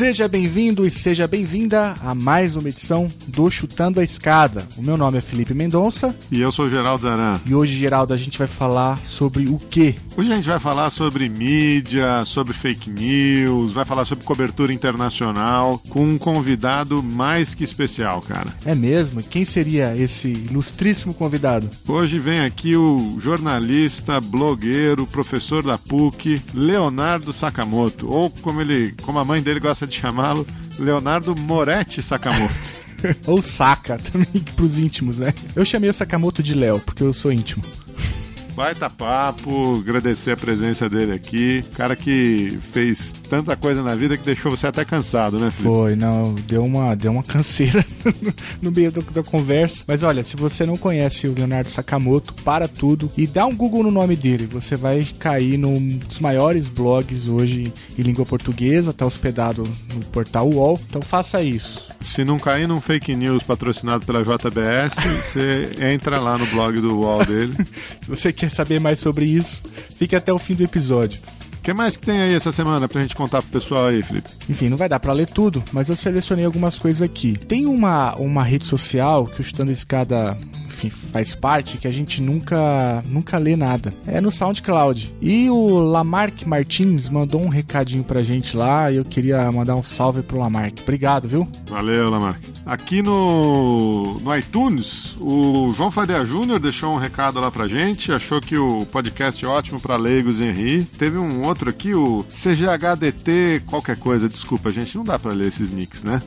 Seja bem-vindo e seja bem-vinda a mais uma edição do Chutando a Escada. O meu nome é Felipe Mendonça. E eu sou o Geraldo Zaran. E hoje, Geraldo, a gente vai falar sobre o quê? Hoje a gente vai falar sobre mídia, sobre fake news, vai falar sobre cobertura internacional com um convidado mais que especial, cara. É mesmo? Quem seria esse ilustríssimo convidado? Hoje vem aqui o jornalista, blogueiro, professor da PUC, Leonardo Sakamoto, ou como ele, como a mãe dele gosta de chamá-lo, Leonardo Moretti Sakamoto. Ou Saka, também pros íntimos, né? Eu chamei o Sakamoto de Léo, porque eu sou íntimo. Baita papo, agradecer a presença dele aqui. Cara que fez tanta coisa na vida que deixou você até cansado, né, Felipe? Foi, não, deu uma, deu uma canseira no meio da, da, conversa. Mas olha, se você não conhece o Leonardo Sakamoto, para tudo e dá um Google no nome dele. Você vai cair num dos maiores blogs hoje em língua portuguesa, tá hospedado no portal UOL. Então faça isso. Se não cair num fake news patrocinado pela JBS, você entra lá no blog do UOL dele. se você quer saber mais sobre isso, fique até o fim do episódio. O que mais que tem aí essa semana pra gente contar pro pessoal aí, Felipe? Enfim, não vai dar para ler tudo, mas eu selecionei algumas coisas aqui. Tem uma, uma rede social que o Chutando Escada enfim, faz parte, que a gente nunca, nunca lê nada. É no SoundCloud. E o Lamarck Martins mandou um recadinho pra gente lá e eu queria mandar um salve pro Lamarck. Obrigado, viu? Valeu, Lamarck. Aqui no, no iTunes, o João Faria Júnior deixou um recado lá pra gente, achou que o podcast é ótimo pra leigos rir. Teve um outro aqui, o CGHDT qualquer coisa, desculpa, gente, não dá pra ler esses nicks, né?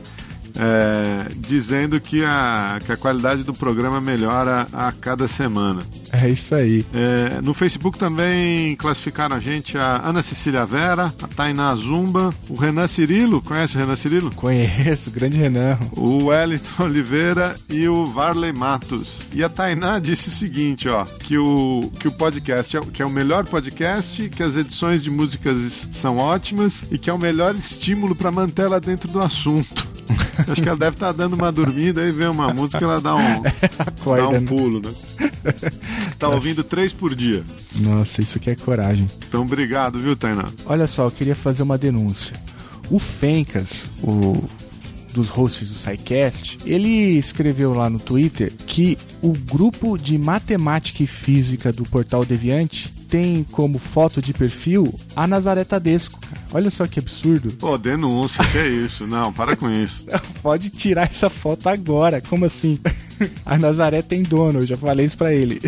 É, dizendo que a, que a qualidade do programa melhora a cada semana. É isso aí. É, no Facebook também classificaram a gente a Ana Cecília Vera, a Tainá Zumba, o Renan Cirilo, conhece o Renan Cirilo? Conheço, grande Renan. O Wellington Oliveira e o Varley Matos. E a Tainá disse o seguinte, ó, que o, que o podcast é, que é o melhor podcast, que as edições de músicas são ótimas e que é o melhor estímulo para manter ela dentro do assunto. Acho que ela deve estar tá dando uma dormida e vê uma música ela dá um, Acorda, dá um né? pulo, né? Diz que tá ouvindo três por dia. Nossa, isso aqui é coragem. Então, obrigado, viu, Tainá? Olha só, eu queria fazer uma denúncia. O Fencas, o dos hosts do SciCast, ele escreveu lá no Twitter que o grupo de matemática e física do Portal Deviante tem como foto de perfil a Nazaré Tadesco, cara. Olha só que absurdo. Pô, denúncia, que é isso? Não, para com isso. Pode tirar essa foto agora. Como assim? A Nazaré tem dono, eu já falei isso pra ele.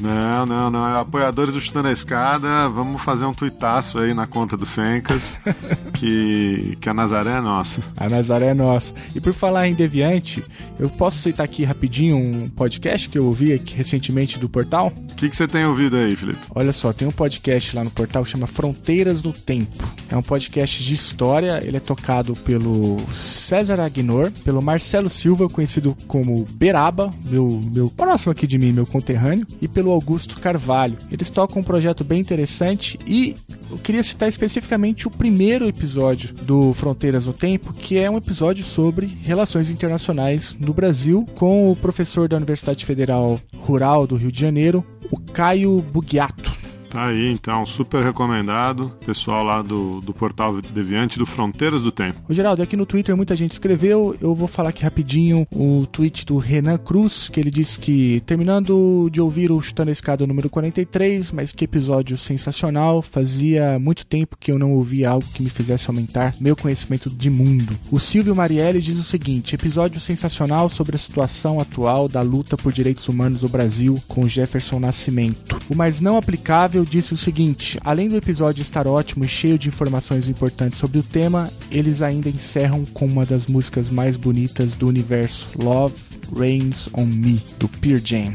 Não, não, não. É apoiadores do Chutando a Escada, vamos fazer um tuitaço aí na conta do Fencas, que, que a Nazaré é nossa. A Nazaré é nossa. E por falar em Deviante, eu posso citar aqui rapidinho um podcast que eu ouvi aqui recentemente do portal? O que, que você tem ouvido aí, Felipe? Olha só, tem um podcast lá no portal que chama Fronteiras do Tempo. É um podcast de história, ele é tocado pelo César Aguinor, pelo Marcelo Silva, conhecido como Beraba, meu, meu próximo aqui de mim, meu conterrâneo, e pelo pelo Augusto Carvalho. Eles tocam um projeto bem interessante e eu queria citar especificamente o primeiro episódio do Fronteiras no Tempo, que é um episódio sobre relações internacionais no Brasil, com o professor da Universidade Federal Rural do Rio de Janeiro, o Caio Bugiato. Tá aí, então, super recomendado. Pessoal lá do, do portal Deviante do Fronteiras do Tempo. O Geraldo, aqui no Twitter muita gente escreveu. Eu vou falar aqui rapidinho o tweet do Renan Cruz, que ele disse que terminando de ouvir o Chutando a Escada número 43, mas que episódio sensacional. Fazia muito tempo que eu não ouvia algo que me fizesse aumentar meu conhecimento de mundo. O Silvio Marielli diz o seguinte: episódio sensacional sobre a situação atual da luta por direitos humanos no Brasil com Jefferson Nascimento. O mais não aplicável disse o seguinte: além do episódio estar ótimo e cheio de informações importantes sobre o tema, eles ainda encerram com uma das músicas mais bonitas do universo, Love Rains on Me, do Pearl Jam.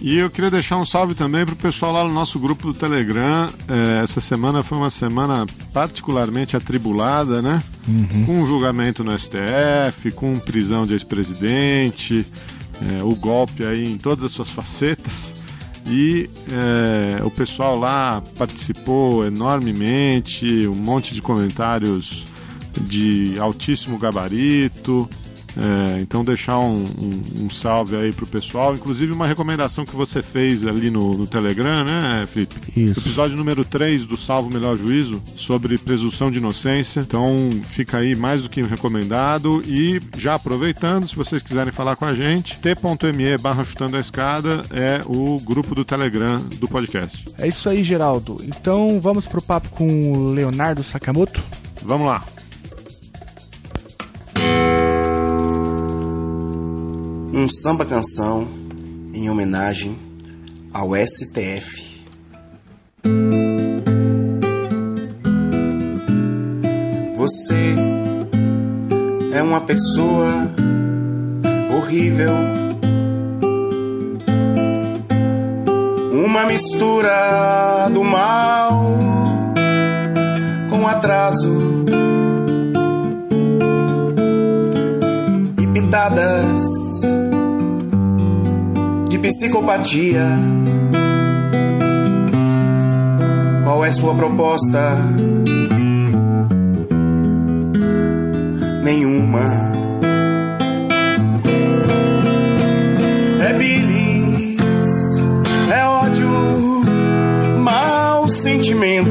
E eu queria deixar um salve também para o pessoal lá no nosso grupo do Telegram. É, essa semana foi uma semana particularmente atribulada, né? Uhum. Com um julgamento no STF, com prisão de ex-presidente, é, o golpe aí em todas as suas facetas. E é, o pessoal lá participou enormemente, um monte de comentários de altíssimo gabarito. É, então deixar um, um, um, salve aí pro pessoal, inclusive uma recomendação que você fez ali no, no Telegram, né, Felipe? Isso. Episódio número 3 do Salvo Melhor Juízo, sobre presunção de inocência. Então fica aí mais do que recomendado. E já aproveitando, se vocês quiserem falar com a gente, t.me barra chutando a escada é o grupo do Telegram do podcast. É isso aí, Geraldo. Então vamos pro papo com o Leonardo Sakamoto? Vamos lá. Um samba canção em homenagem ao STF. Você é uma pessoa horrível, uma mistura do mal com atraso e pitadas psicopatia. Qual é sua proposta? Nenhuma. É bilis, é ódio, mau sentimento,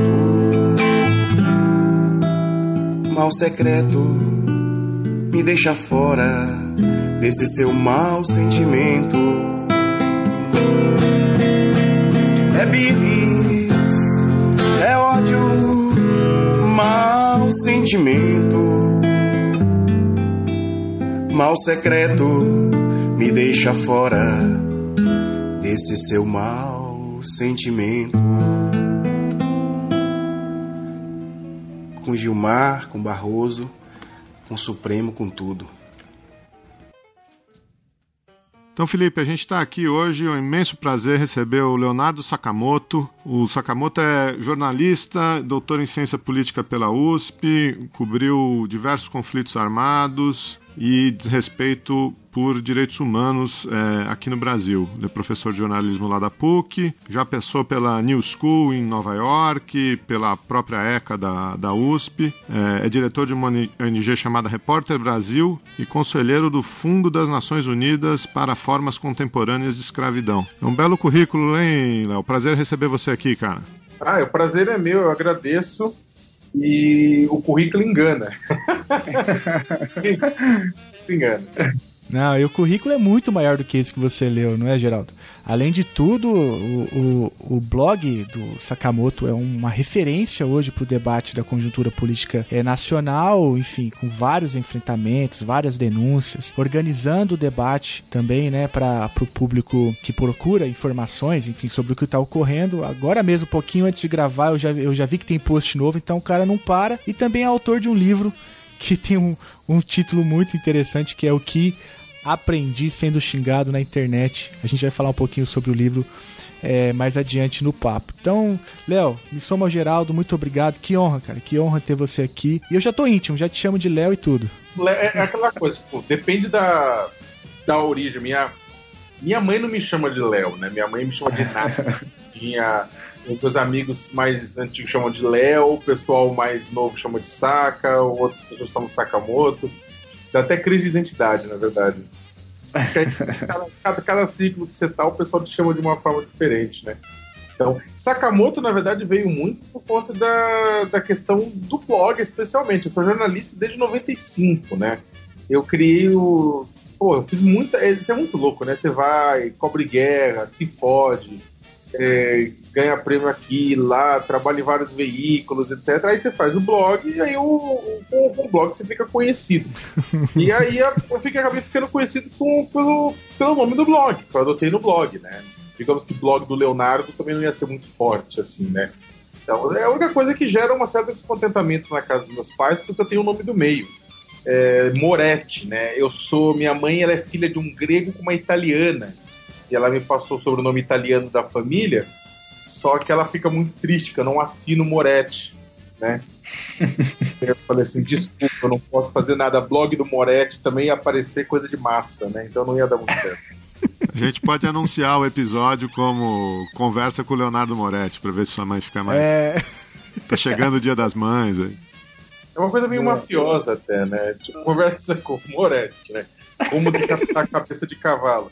mal secreto, me deixa fora desse seu mau sentimento. Bilis, é ódio, mau sentimento, mal secreto, me deixa fora desse seu mau sentimento. Com Gilmar, com Barroso, com Supremo, com tudo. Então, Felipe, a gente está aqui hoje, é um imenso prazer receber o Leonardo Sakamoto. O Sakamoto é jornalista, doutor em ciência política pela USP, cobriu diversos conflitos armados, e desrespeito por direitos humanos é, aqui no Brasil. Ele é professor de jornalismo lá da PUC, já passou pela New School em Nova York, pela própria ECA da, da USP, é, é diretor de uma ONG chamada Repórter Brasil e conselheiro do Fundo das Nações Unidas para Formas Contemporâneas de Escravidão. É um belo currículo, hein, Léo? Prazer receber você aqui, cara. Ah, o prazer é meu, eu agradeço e o currículo engana. engana. Não, e o currículo é muito maior do que isso que você leu, não é, Geraldo? Além de tudo, o, o, o blog do Sakamoto é uma referência hoje para o debate da conjuntura política é, nacional, enfim, com vários enfrentamentos, várias denúncias, organizando o debate também, né, para o público que procura informações, enfim, sobre o que está ocorrendo. Agora mesmo, um pouquinho antes de gravar, eu já, eu já vi que tem post novo, então o cara não para. E também é autor de um livro que tem um, um título muito interessante que é o que aprendi sendo xingado na internet. A gente vai falar um pouquinho sobre o livro é, mais adiante no papo. Então, Léo, me soma ao Geraldo, muito obrigado. Que honra, cara, que honra ter você aqui. E eu já tô íntimo, já te chamo de Léo e tudo. É, é aquela coisa, pô, depende da, da origem. Minha, minha mãe não me chama de Léo, né? Minha mãe me chama de Nath. Minha, meus amigos mais antigos chamam de Léo, o pessoal mais novo chama de Saka, outras pessoas chamam de Sakamoto. Dá até crise de identidade, na verdade. cada, cada, cada, ciclo que você tá, o pessoal te chama de uma forma diferente, né? Então, Sakamoto, na verdade, veio muito por conta da, da questão do blog, especialmente. Eu sou jornalista desde 95, né? Eu criei o. Pô, eu fiz muita. Isso é muito louco, né? Você vai, cobre guerra, se pode, é, ganha prêmio aqui, lá, trabalha em vários veículos, etc. Aí você faz o blog e aí o, o, o, blog você fica conhecido. e aí eu fiquei, acabei ficando conhecido com, pelo, pelo nome do blog, que eu adotei no blog, né? Digamos que o blog do Leonardo também não ia ser muito forte, assim, né? Então, é a única coisa que gera uma certa descontentamento na casa dos meus pais, porque eu tenho o nome do meio. É, Moretti, né? Eu sou. Minha mãe ela é filha de um grego com uma italiana e ela me passou o sobrenome italiano da família, só que ela fica muito triste, que eu não assino Moretti, né? eu falei assim, desculpa, eu não posso fazer nada. Blog do Moretti também ia aparecer coisa de massa, né? Então não ia dar muito certo. A gente pode anunciar o episódio como conversa com o Leonardo Moretti para ver se sua mãe fica mais. É. Tá chegando o dia das mães aí. É uma coisa meio é. mafiosa até, né? Tipo, conversa com o Moretti, né? Como decapitar a cabeça de cavalo.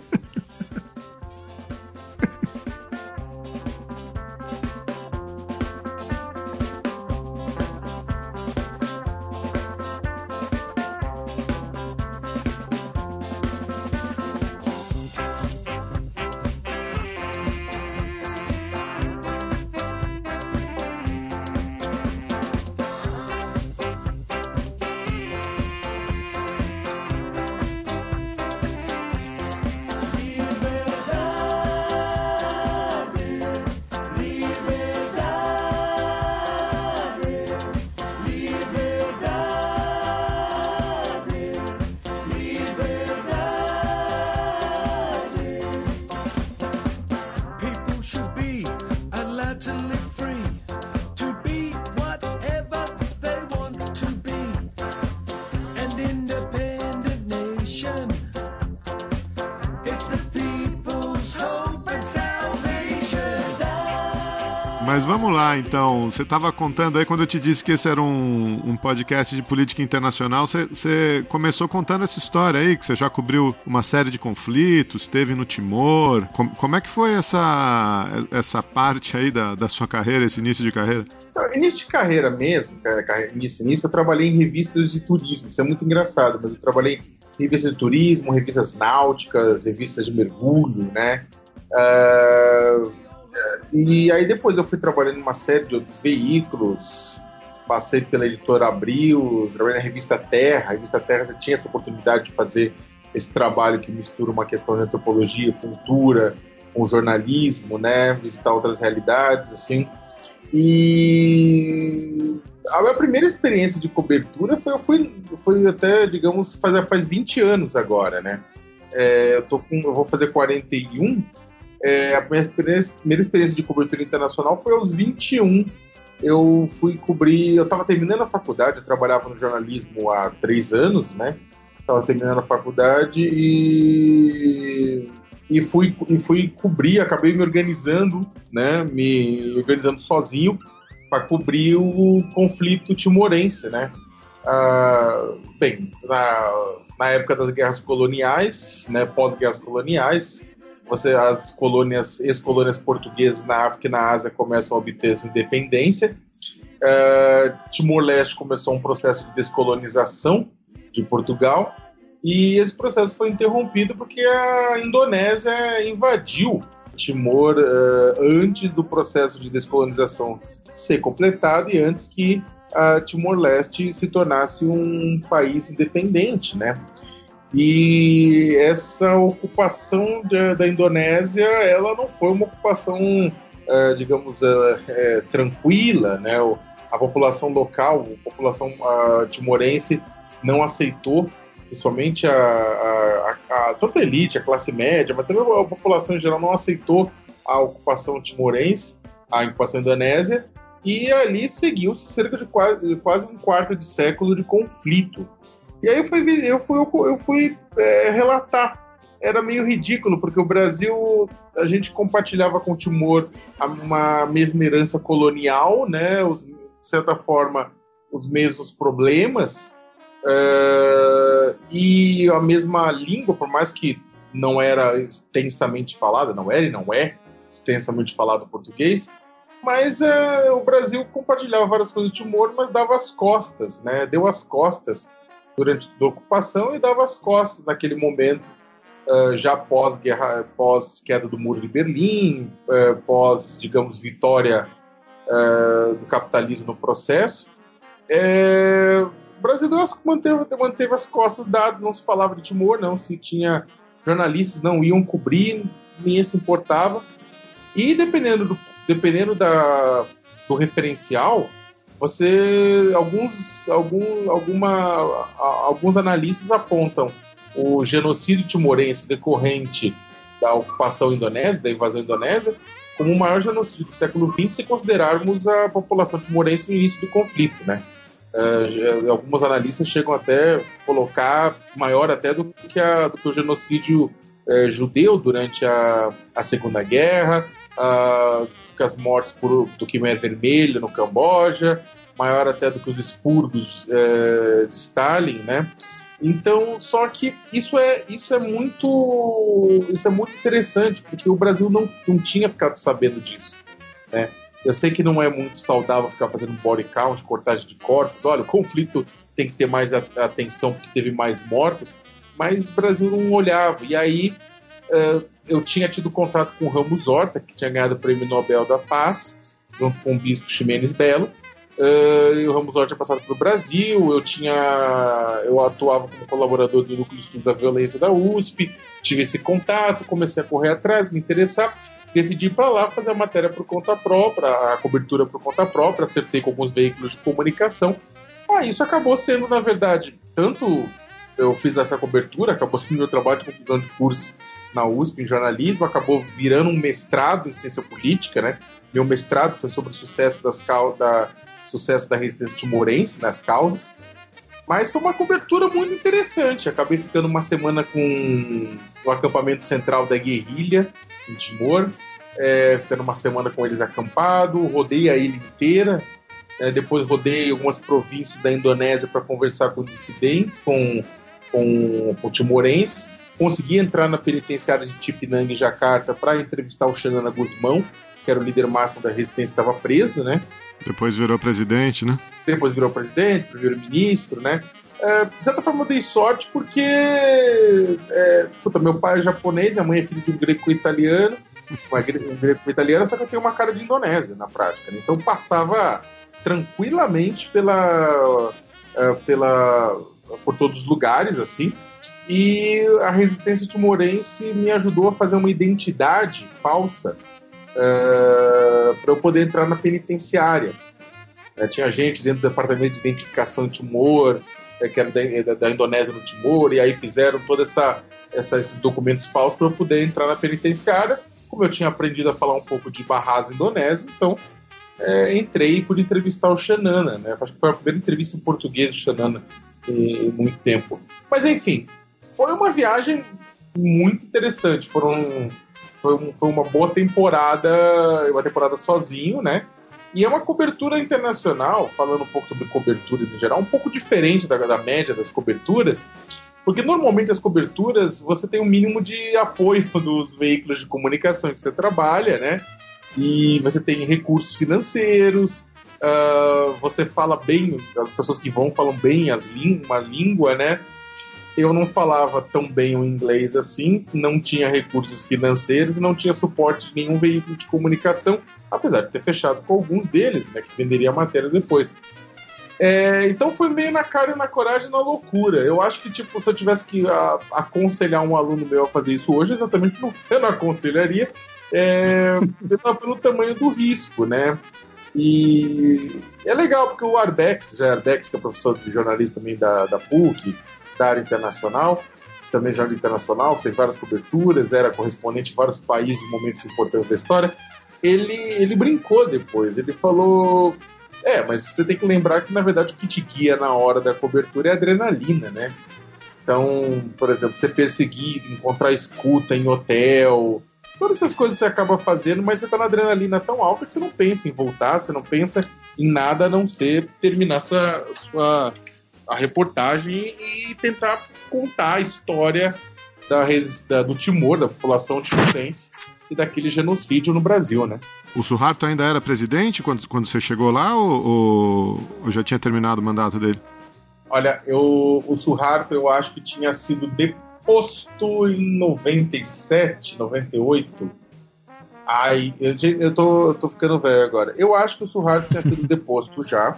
lá, então. Você estava contando aí, quando eu te disse que esse era um, um podcast de política internacional, você, começou contando essa história aí, que você já cobriu uma série de conflitos, esteve no Timor. Com, como é que foi essa, essa parte aí da, da sua carreira, esse início de carreira? Início de carreira mesmo, início, início, eu trabalhei em revistas de turismo. Isso é muito engraçado, mas eu trabalhei em revistas de turismo, revistas náuticas, revistas de mergulho, né? Uh, e aí depois eu fui trabalhando em uma série de outros veículos, passei pela editora Abril, trabalhei na revista Terra. A revista Terra você tinha essa oportunidade de fazer esse trabalho que mistura uma questão de antropologia, cultura, com jornalismo, né? Visitar outras realidades, assim. E a minha primeira experiência de cobertura foi, foi, foi até, digamos, faz, faz 20 anos agora, né? É, eu, tô com, eu vou fazer 41 é, a minha primeira experiência de cobertura internacional foi aos 21. Eu fui cobrir, eu estava terminando a faculdade, eu trabalhava no jornalismo há três anos, né? Estava terminando a faculdade e, e, fui, e fui cobrir, acabei me organizando, né? Me organizando sozinho para cobrir o conflito timorense, né? Ah, bem, na, na época das guerras coloniais, né, pós-guerras coloniais, você, as colônias, ex-colônias portuguesas na África e na Ásia começam a obter sua independência. Uh, Timor-Leste começou um processo de descolonização de Portugal e esse processo foi interrompido porque a Indonésia invadiu Timor uh, antes do processo de descolonização ser completado e antes que a Timor-Leste se tornasse um país independente, né? E essa ocupação de, da Indonésia, ela não foi uma ocupação, é, digamos, é, é, tranquila, né? A população local, a população a, timorense não aceitou, principalmente a, a, a, tanto a elite, a classe média, mas também a população em geral não aceitou a ocupação timorense, a ocupação indonésia, e ali seguiu-se cerca de quase, quase um quarto de século de conflito e aí eu fui, eu fui, eu fui é, relatar. Era meio ridículo, porque o Brasil, a gente compartilhava com o Timor uma mesma herança colonial, né? Os, de certa forma, os mesmos problemas, é, e a mesma língua, por mais que não era extensamente falada, não era e não é extensamente falado português, mas é, o Brasil compartilhava várias coisas do Timor, mas dava as costas, né? Deu as costas durante a ocupação e dava as costas naquele momento, uh, já pós-guerra, pós-queda do Muro de Berlim, uh, pós, digamos, vitória uh, do capitalismo no processo. É, o Brasil manteve, manteve as costas dadas, não se falava de Timor, não se tinha jornalistas não iam cobrir, ninguém se importava. E dependendo do, dependendo da, do referencial, você alguns algum, alguma, alguns analistas apontam o genocídio timorense decorrente da ocupação indonésia, da invasão indonésia, como o maior genocídio do século XX se considerarmos a população timorense no início do conflito, né? Uh, alguns analistas chegam até colocar maior até do que, a, do que o genocídio é, judeu durante a, a Segunda Guerra, a, as mortes por, do Khmer Vermelho no Camboja, maior até do que os expurgos é, de Stalin, né? Então, só que isso é, isso é muito isso é muito interessante, porque o Brasil não, não tinha ficado sabendo disso. Né? Eu sei que não é muito saudável ficar fazendo body count, cortagem de corpos. Olha, o conflito tem que ter mais atenção porque teve mais mortos, mas o Brasil não olhava. E aí uh, eu tinha tido contato com o Ramos Horta, que tinha ganhado o Prêmio Nobel da Paz, junto com o Bispo Ximenes Belo. Uh, e o Ramos Horta tinha passado para o Brasil, eu tinha. Eu atuava como colaborador do Núcleo de Estudos da Violência da USP, tive esse contato, comecei a correr atrás, me interessar decidi ir para lá fazer a matéria por conta própria, a cobertura por conta própria, acertei com alguns veículos de comunicação. Ah, isso acabou sendo, na verdade, tanto eu fiz essa cobertura, acabou sendo meu trabalho de conclusão de curso na USP em jornalismo, acabou virando um mestrado em ciência política, né? Meu mestrado foi sobre o sucesso das da sucesso da resistência timorense nas causas. Mas foi uma cobertura muito interessante. Acabei ficando uma semana com o acampamento central da guerrilha, em Timor, é, ficando uma semana com eles acampado, rodei a ilha inteira, é, depois rodei algumas províncias da Indonésia para conversar com dissidentes, com, com, com timorenses, consegui entrar na penitenciária de Tipinang, em Jacarta, para entrevistar o Xanana Guzmão, que era o líder máximo da resistência, estava preso, né? Depois virou presidente, né? Depois virou presidente, primeiro-ministro, né? É, de certa forma, eu dei sorte porque é, puta, meu pai é japonês, minha mãe é filho de um greco-italiano, um greco-italiano, só que eu tenho uma cara de Indonésia na prática. Né? Então passava tranquilamente pela, é, pela, por todos os lugares, assim. E a resistência timorense me ajudou a fazer uma identidade falsa uh, para eu poder entrar na penitenciária. Uh, tinha gente dentro do departamento de identificação de tumor, é, que era da, da, Indonésia no Timor, e aí fizeram todos essa, esses documentos falsos para eu poder entrar na penitenciária. Como eu tinha aprendido a falar um pouco de Barras indonésio, então é, entrei e pude entrevistar o Xanana, né? Acho que foi a primeira entrevista em português do Xanana em, em muito tempo. Mas enfim, foi uma viagem muito interessante. Foram, foi, um, foi uma boa temporada, uma temporada sozinho, né? E é uma cobertura internacional, falando um pouco sobre coberturas em geral, um pouco diferente da, da média das coberturas, porque normalmente as coberturas você tem um mínimo de apoio dos veículos de comunicação que você trabalha, né? E você tem recursos financeiros, uh, você fala bem, as pessoas que vão falam bem as uma língua, né? Eu não falava tão bem o inglês assim, não tinha recursos financeiros, não tinha suporte de nenhum veículo de comunicação apesar de ter fechado com alguns deles, né, que venderia a matéria depois. É, então foi meio na cara na coragem na loucura. Eu acho que, tipo, se eu tivesse que a, aconselhar um aluno meu a fazer isso hoje, exatamente não, eu não aconselharia, é, pelo tamanho do risco, né? E é legal, porque o Arbex, já é Arbex, que é professor de jornalista também da, da PUC, da área internacional, também jornalista internacional, fez várias coberturas, era correspondente em vários países, momentos importantes da história ele, ele brincou depois. Ele falou: É, mas você tem que lembrar que na verdade o que te guia na hora da cobertura é adrenalina, né? Então, por exemplo, ser perseguido, encontrar escuta em hotel, todas essas coisas você acaba fazendo, mas você tá na adrenalina tão alta que você não pensa em voltar, você não pensa em nada a não ser terminar sua, sua a reportagem e tentar contar a história da, da do Timor, da população timorense e daquele genocídio no Brasil, né? O Suharto ainda era presidente quando, quando você chegou lá ou, ou, ou já tinha terminado o mandato dele? Olha, eu, o Suharto eu acho que tinha sido deposto em 97, 98. Ai, eu, eu, tô, eu tô ficando velho agora. Eu acho que o Suharto tinha sido deposto já.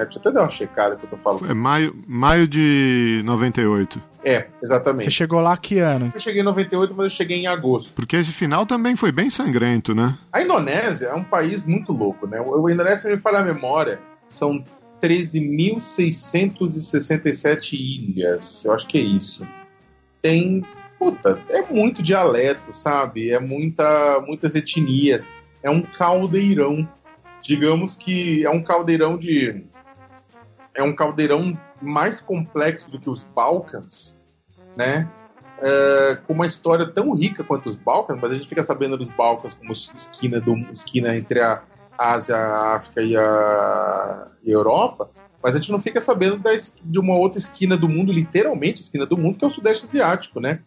É, deixa eu até dar uma checada que eu tô falando. É maio, maio de 98. É, exatamente. Você chegou lá que ano? Eu cheguei em 98, mas eu cheguei em agosto. Porque esse final também foi bem sangrento, né? A Indonésia é um país muito louco, né? O Indonésia, me fala a memória, são 13.667 ilhas. Eu acho que é isso. Tem. Puta, é muito dialeto, sabe? É muita, muitas etnias. É um caldeirão. Digamos que é um caldeirão de é um caldeirão mais complexo do que os Balcãs, né? é, com uma história tão rica quanto os Balcãs, mas a gente fica sabendo dos Balcãs como esquina, do, esquina entre a Ásia, a África e a, Europa, mas a gente não fica sabendo da, de uma outra esquina do mundo, literalmente esquina do mundo, que é o Sudeste Asiático, né?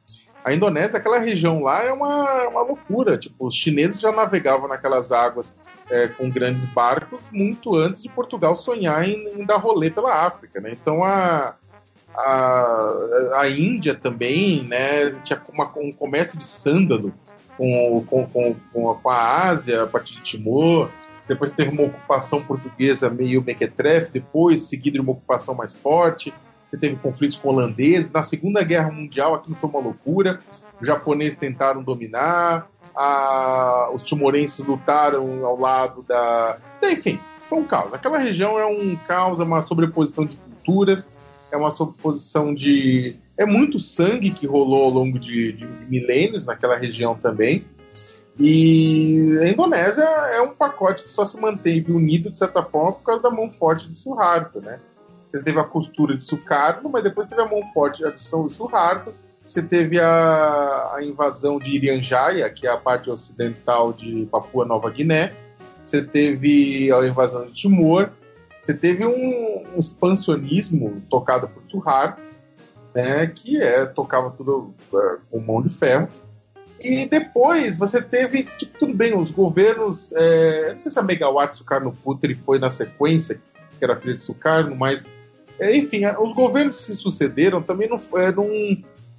A Indonésia, aquela região lá, é uma, uma loucura. Tipo, os chineses já navegavam naquelas águas é, com grandes barcos muito antes de Portugal sonhar em, em dar rolê pela África, né? Então a, a, a Índia também, né? Tinha uma, um comércio de sândalo com, com, com, com a Ásia, a partir de Timor. Depois teve uma ocupação portuguesa meio mequetrefe, depois seguida de uma ocupação mais forte. Você teve conflitos com holandeses. Na Segunda Guerra Mundial, aquilo foi uma loucura. Os japoneses tentaram dominar, a... os timorenses lutaram ao lado da. Enfim, foi um caos. Aquela região é um caos, é uma sobreposição de culturas, é uma sobreposição de. É muito sangue que rolou ao longo de, de, de milênios naquela região também. E a Indonésia é um pacote que só se manteve unido, de certa forma, por causa da mão forte de Suharto, né? Teve a costura de Sukarno, mas depois teve a mão forte de Suharto. Você teve a, a invasão de Irianjaya, que é a parte ocidental de Papua Nova Guiné. Você teve a invasão de Timor. Você teve um, um expansionismo tocado por Suharto, né, que é, tocava tudo é, com mão de ferro. E depois você teve, tipo, tudo bem, os governos. É, não sei se a Megawatt Sukarno Putri foi na sequência, que era filha de Sukarno, mas. É, enfim, os governos que se sucederam também não, é, não,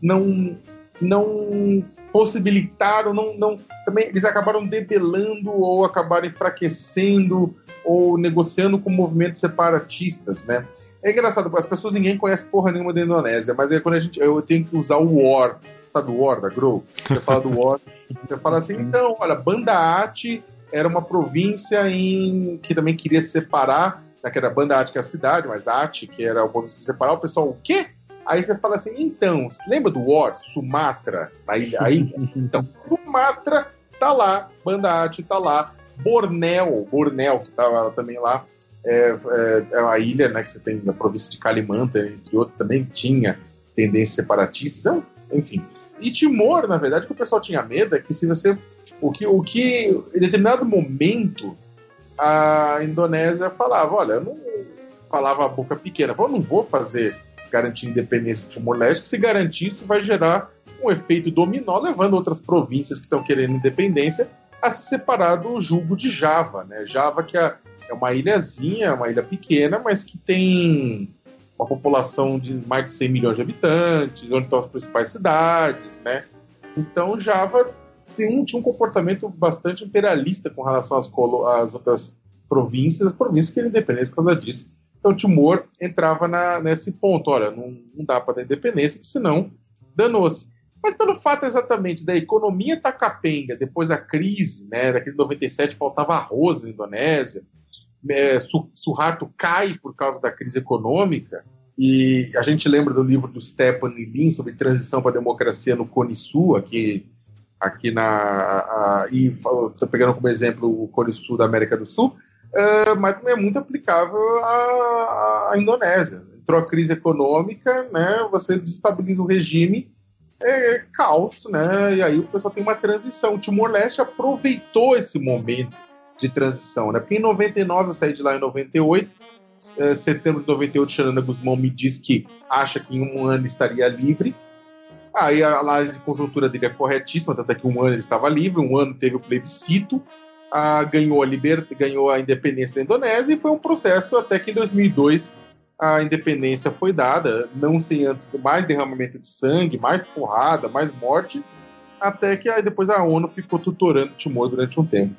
não, não possibilitaram, não, não, também eles acabaram debelando ou acabaram enfraquecendo ou negociando com movimentos separatistas, né? É engraçado, as pessoas ninguém conhece porra nenhuma da Indonésia, mas é quando a gente eu tenho que usar o war sabe o War da Grow? Você fala do War, você fala assim, então, olha, Banda Ate era uma província em que também queria se separar, né, que era Banda Ate que é a cidade, mas Ate, que era o povo se separar, o pessoal, o quê? Aí você fala assim, então, lembra do War, Sumatra, ilha? Aí, então, Sumatra tá lá, Banda Ate tá lá, Borneo, Borneo, que tava também lá, é, é, é uma ilha né, que você tem na província de Kalimantan, entre outros, também tinha tendências separatistas, enfim. E Timor, na verdade, que o pessoal tinha medo é que se você. O que, o que em determinado momento a Indonésia falava: olha, eu não falava a boca pequena, eu não vou fazer garantir independência de Timor-Leste, se garantir isso vai gerar um efeito dominó, levando outras províncias que estão querendo independência a se separar do jugo de Java. Né? Java, que é, é uma ilhazinha, uma ilha pequena, mas que tem uma população de mais de 100 milhões de habitantes, onde estão as principais cidades, né? Então Java tem um, tinha um comportamento bastante imperialista com relação às, às outras províncias, as províncias que eram independentes por causa disso. Então Timor entrava na, nesse ponto, olha, não, não dá para dar independência, senão danou-se. Mas pelo fato exatamente da economia estar capenga depois da crise, né, daquele 97 faltava arroz na Indonésia, é, Suharto cai por causa da crise econômica, e a gente lembra do livro do Stepan Lin sobre transição para a democracia no Cone Sul, aqui, aqui na. A, a, e pegando como exemplo o Cone Sul da América do Sul, uh, mas também é muito aplicável à, à, Indonésia. Entrou a crise econômica, né, você desestabiliza o regime, é, é caos, né, e aí o pessoal tem uma transição. Timor-Leste aproveitou esse momento de transição, né? Porque em 99 eu saí de lá em 98, é, setembro de 98, Xanana Guzmão me disse que acha que em um ano estaria livre. Aí a análise de conjuntura dele é corretíssima, tanto é que um ano ele estava livre, um ano teve o plebiscito, a, ganhou, a liber, ganhou a independência da Indonésia e foi um processo até que em 2002 a independência foi dada, não sem antes mais derramamento de sangue, mais porrada, mais morte, até que aí depois a ONU ficou tutorando Timor durante um tempo.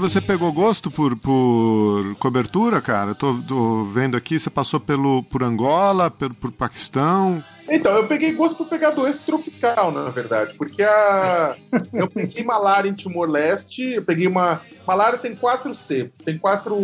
Você pegou gosto por, por cobertura, cara? Tô, tô vendo aqui, você passou pelo, por Angola, por, por Paquistão. Então, eu peguei gosto por pegar doença tropical, na verdade, porque a... eu peguei malária em Timor-Leste, eu peguei uma... Malária tem quatro C, tem quatro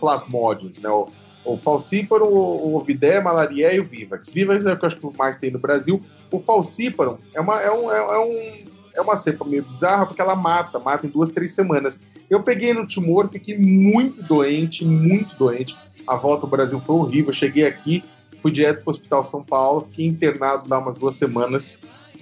plasmódios, né? O, o falcíparo, o ovidé, malaria e o vivax. Vivax é o que eu acho que mais tem no Brasil. O falcíparo é, uma, é, um, é, é um é uma cepa meio bizarra porque ela mata, mata em duas, três semanas. Eu peguei no Timor, fiquei muito doente, muito doente. A volta ao Brasil foi horrível. cheguei aqui, fui direto para o Hospital São Paulo, fiquei internado lá umas duas semanas.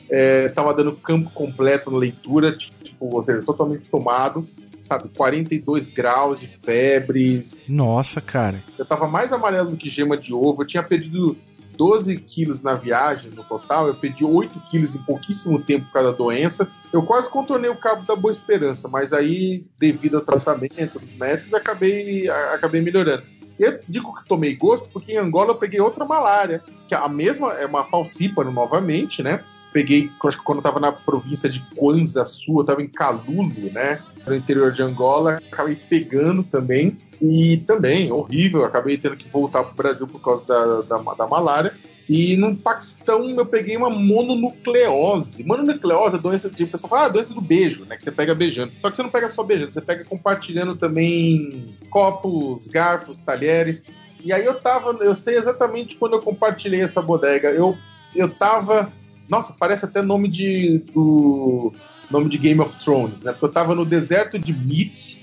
É, tava dando campo completo na leitura, tipo, ou seja, totalmente tomado, sabe? 42 graus de febre. Nossa, cara. Eu tava mais amarelo do que gema de ovo. Eu tinha perdido 12 quilos na viagem no total, eu perdi 8 quilos em pouquíssimo tempo por causa da doença. Eu quase contornei o cabo da Boa Esperança, mas aí, devido ao tratamento dos médicos, acabei, acabei melhorando. Eu digo que tomei gosto porque em Angola eu peguei outra malária, que a mesma, é uma falcíparo novamente, né? Peguei, acho que quando eu tava na província de Kwanza Sul, eu tava em Calulo, né? No interior de Angola, acabei pegando também. E também, horrível, acabei tendo que voltar para o Brasil por causa da, da, da, malária. E no Paquistão eu peguei uma mononucleose. Mononucleose é doença de. Pessoal fala, ah, doença do beijo, né? Que você pega beijando. Só que você não pega só beijando, você pega compartilhando também copos, garfos, talheres. E aí eu tava. Eu sei exatamente quando eu compartilhei essa bodega. Eu, eu tava. Nossa, parece até nome de. do. nome de Game of Thrones, né? Porque eu tava no deserto de Meat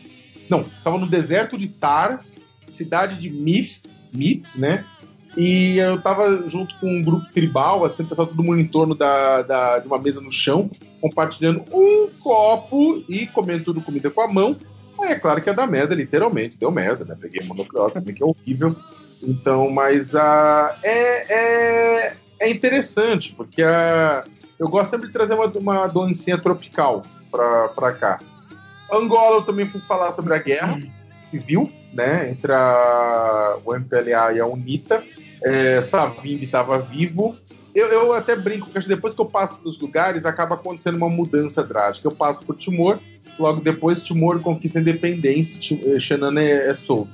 não, tava no deserto de Tar, cidade de Mith, Mith, né? E eu tava junto com um grupo tribal, assim, o pessoal todo mundo em torno da, da, de uma mesa no chão, compartilhando um copo e comendo tudo comida com a mão. Aí é claro que é da merda, literalmente, deu merda, né? Peguei monocleose também, que é horrível. Então, mas a uh, é, é, é interessante, porque a, eu gosto sempre de trazer uma, uma doencinha tropical pra, pra cá. Angola eu também fui falar sobre a guerra hum. civil, né, entre a, o MPLA e a UNITA. É, Savimbi estava vivo. Eu, eu, até brinco que depois que eu passo pelos lugares, acaba acontecendo uma mudança drástica. Eu passo por Timor, logo depois Timor conquista a independência, eh, Xanana é, é solto.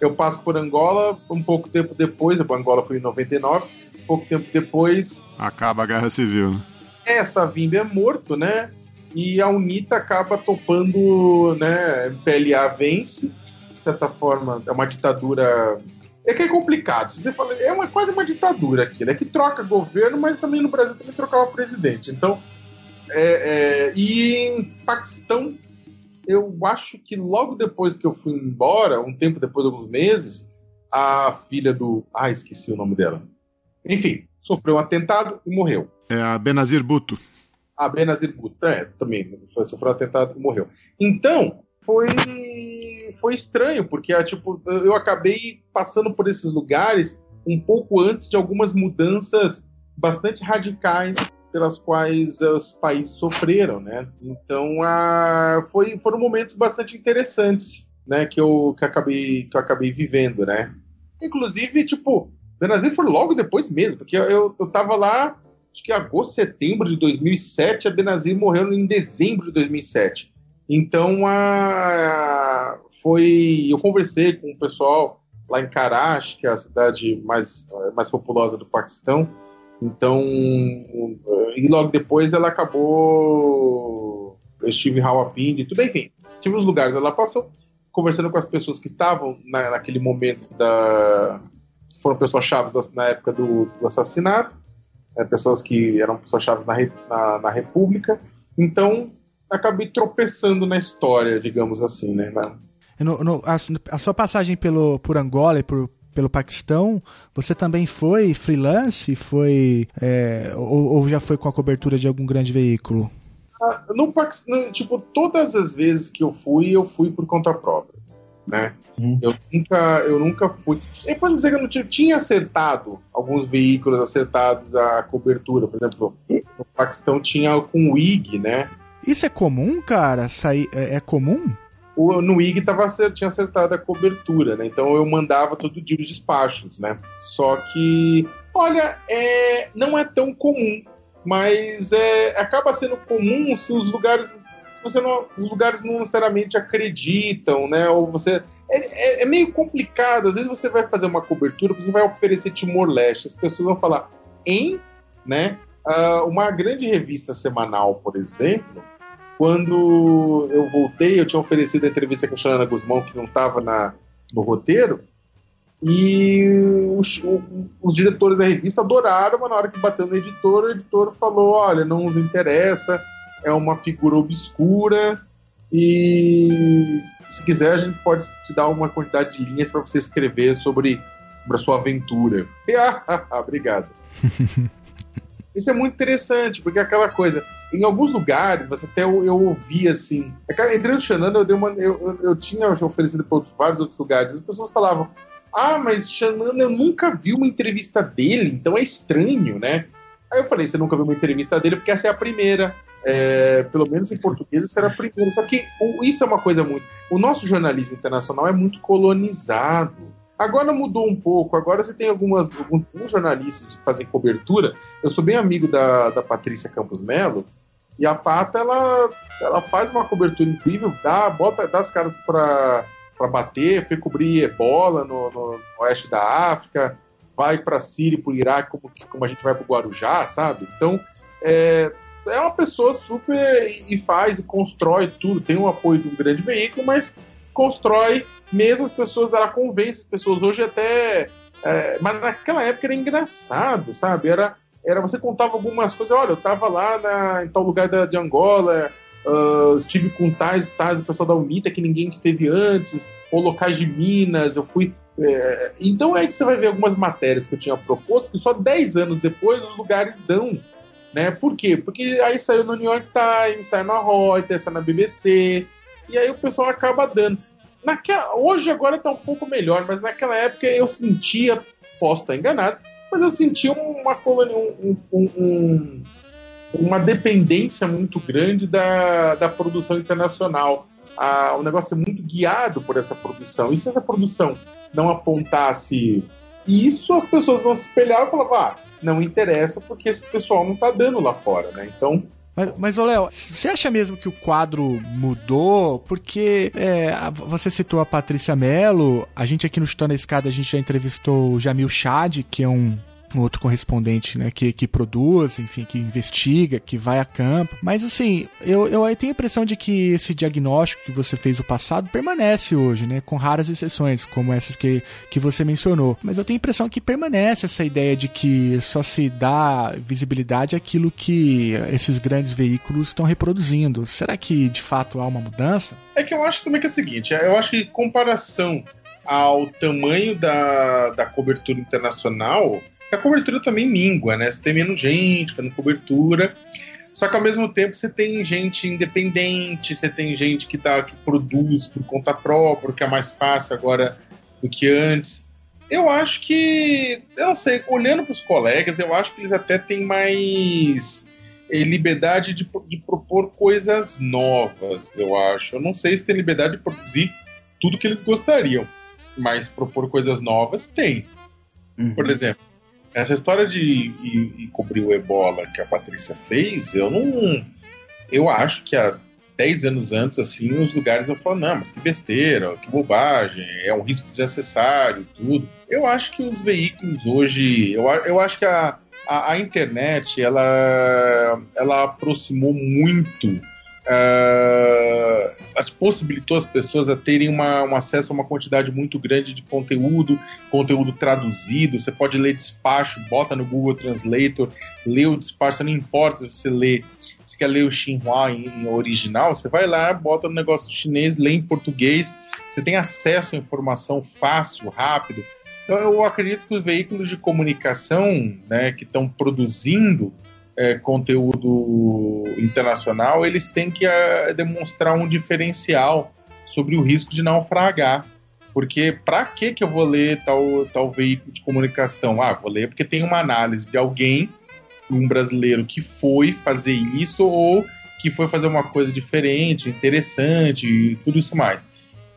Eu passo por Angola, um pouco tempo depois, a Angola foi em 99, um pouco tempo depois... Acaba a Guerra Civil. É, Savimbi é morto, né? E a UNITA acaba topando, né? PLA vence, de certa forma, é uma ditadura. É que é complicado. Se você fala, é uma, quase uma ditadura aquilo. É que troca governo, mas também no Brasil também trocava presidente. Então, é, é, e em Paquistão, eu acho que logo depois que eu fui embora, um tempo depois, alguns meses, a filha do. Ah, esqueci o nome dela. Enfim, sofreu um atentado e morreu. É a Benazir Bhutto. A Benazir Bhutto, é, também, sofreu um atentado e morreu. Então, foi foi estranho, porque é, tipo, eu acabei passando por esses lugares um pouco antes de algumas mudanças bastante radicais pelas quais os países sofreram, né? Então, a, foi, foram momentos bastante interessantes, né, que eu, que acabei que eu acabei vivendo, né? Inclusive, tipo, Benazir foi logo depois mesmo, porque eu, eu tava lá acho que agosto, setembro de 2007, a Benazir morreu em dezembro de 2007. Então, a, foi, eu conversei com o pessoal lá em Karachi, que é a cidade mais, mais populosa do Paquistão. Então, e logo depois ela acabou. Eu estive em Rawalpindi, tudo, enfim, tive os lugares. Ela passou conversando com as pessoas que estavam na, naquele momento da. Foram pessoas chaves na época do, do assassinato é, pessoas que eram pessoas-chave na, na, na, República. Então, acabei tropeçando na história, digamos assim, né? No, no, a, a, sua passagem pelo, por Angola e por, pelo Paquistão, você também foi freelance? Foi, é, ou, ou, já foi com a cobertura de algum grande veículo? Ah, no Paquistão, tipo, todas as vezes que eu fui, eu fui por conta própria né? Hum. Eu, nunca, eu nunca fui. E pode dizer que eu não tinha, tinha acertado alguns veículos acertados a cobertura, por exemplo, no Paquistão tinha com o IG, né? Isso é comum, cara? Sair, é, é comum? O, no IG tava, tinha acertado a cobertura, né? Então eu mandava todo dia os despachos, né? Só que, olha, é, não é tão comum, mas é, acaba sendo comum se os lugares você não, os lugares não necessariamente acreditam, né? Ou você é, é, é, meio complicado. Às vezes você vai fazer uma cobertura, você vai oferecer Timor-Leste, as pessoas vão falar em, né? Uh, uma grande revista semanal, por exemplo, quando eu voltei, eu tinha oferecido a entrevista com a Xana Guzmão, que não estava no roteiro, e os, os, diretores da revista adoraram, mas na hora que bateu no editor, o editor falou: olha, não nos interessa, é uma figura obscura, e se quiser, a gente pode te dar uma quantidade de linhas para você escrever sobre, sobre a sua aventura. E, ah, ah, ah, obrigado. Isso é muito interessante, porque é aquela coisa. Em alguns lugares, você até eu, eu ouvi assim. É entrei no Xanana, eu, dei uma, eu, eu, eu tinha oferecido para outros, vários outros lugares. As pessoas falavam: Ah, mas Xanana, eu nunca vi uma entrevista dele, então é estranho, né? Aí eu falei: Você nunca viu uma entrevista dele, porque essa é a primeira. É, pelo menos em português, essa era a primeira. Só que o, isso é uma coisa muito. O nosso jornalismo internacional é muito colonizado. Agora mudou um pouco. Agora você tem algumas, alguns, jornalistas que fazem cobertura. Eu sou bem amigo da, da Patrícia Campos Melo. E a Pata, ela, ela faz uma cobertura incrível, dá, bota, dá as caras para bater, foi cobrir ebola no, no, no oeste da África, vai para Síria para o Iraque como, como a gente vai para o Guarujá, sabe? Então, é, é uma pessoa super e faz e constrói tudo, tem o apoio de um grande veículo, mas constrói mesmo as pessoas, ela convence as pessoas. Hoje até. É, mas naquela época era engraçado, sabe? Era, era você contava algumas coisas, olha, eu tava lá na, em tal lugar da, de Angola, uh, estive com tais e tais, o pessoal da UNITA que ninguém esteve antes, ou locais de Minas, eu fui. É, então é que você vai ver algumas matérias que eu tinha proposto, que só 10 anos depois os lugares dão né? Por quê? Porque aí saiu no New York Times, saiu na Reuters, saiu na BBC, e aí o pessoal acaba dando. Naquela, hoje agora está um pouco melhor, mas naquela época eu sentia, posso estar enganado, mas eu sentia uma colônia, um, um, um, uma dependência muito grande da, da produção internacional. O negócio é muito guiado por essa produção. E se essa produção não apontasse isso, as pessoas não se espelhavam e falavam, ah, não interessa porque esse pessoal não tá dando lá fora, né? Então. Mas, mas Léo, você acha mesmo que o quadro mudou? Porque é, você citou a Patrícia Mello, a gente aqui no Chutando a Escada, a gente já entrevistou o Jamil Chad, que é um um outro correspondente, né, que, que produz, enfim, que investiga, que vai a campo. Mas assim, eu, eu tenho a impressão de que esse diagnóstico que você fez no passado permanece hoje, né, com raras exceções, como essas que, que você mencionou. Mas eu tenho a impressão que permanece essa ideia de que só se dá visibilidade àquilo que esses grandes veículos estão reproduzindo. Será que de fato há uma mudança? É que eu acho também que é o seguinte, eu acho que comparação ao tamanho da, da cobertura internacional, a cobertura também mingua, né? Você tem menos gente fazendo cobertura. Só que ao mesmo tempo você tem gente independente, você tem gente que, dá, que produz por conta própria, que é mais fácil agora do que antes. Eu acho que, eu não sei, olhando para os colegas, eu acho que eles até têm mais eh, liberdade de, de propor coisas novas, eu acho. Eu não sei se tem liberdade de produzir tudo que eles gostariam, mas propor coisas novas tem. Uhum. Por exemplo, essa história de ir, ir cobrir o ebola que a Patrícia fez, eu não. Eu acho que há 10 anos antes, assim, os lugares iam falar, não, mas que besteira, que bobagem, é um risco desnecessário, tudo. Eu acho que os veículos hoje. Eu, eu acho que a, a, a internet ela, ela aproximou muito uh, possibilitou as pessoas a terem uma, um acesso a uma quantidade muito grande de conteúdo, conteúdo traduzido. Você pode ler despacho, bota no Google Translator, lê o despacho, não importa se você lê, se quer ler o Xinhua em, em original, você vai lá, bota no negócio chinês, lê em português, você tem acesso à informação fácil, rápido. Então eu acredito que os veículos de comunicação né, que estão produzindo é, conteúdo internacional, eles têm que é, demonstrar um diferencial sobre o risco de naufragar. Porque para que que eu vou ler tal, tal veículo de comunicação? Ah, vou ler porque tem uma análise de alguém, um brasileiro que foi fazer isso ou que foi fazer uma coisa diferente, interessante e tudo isso mais.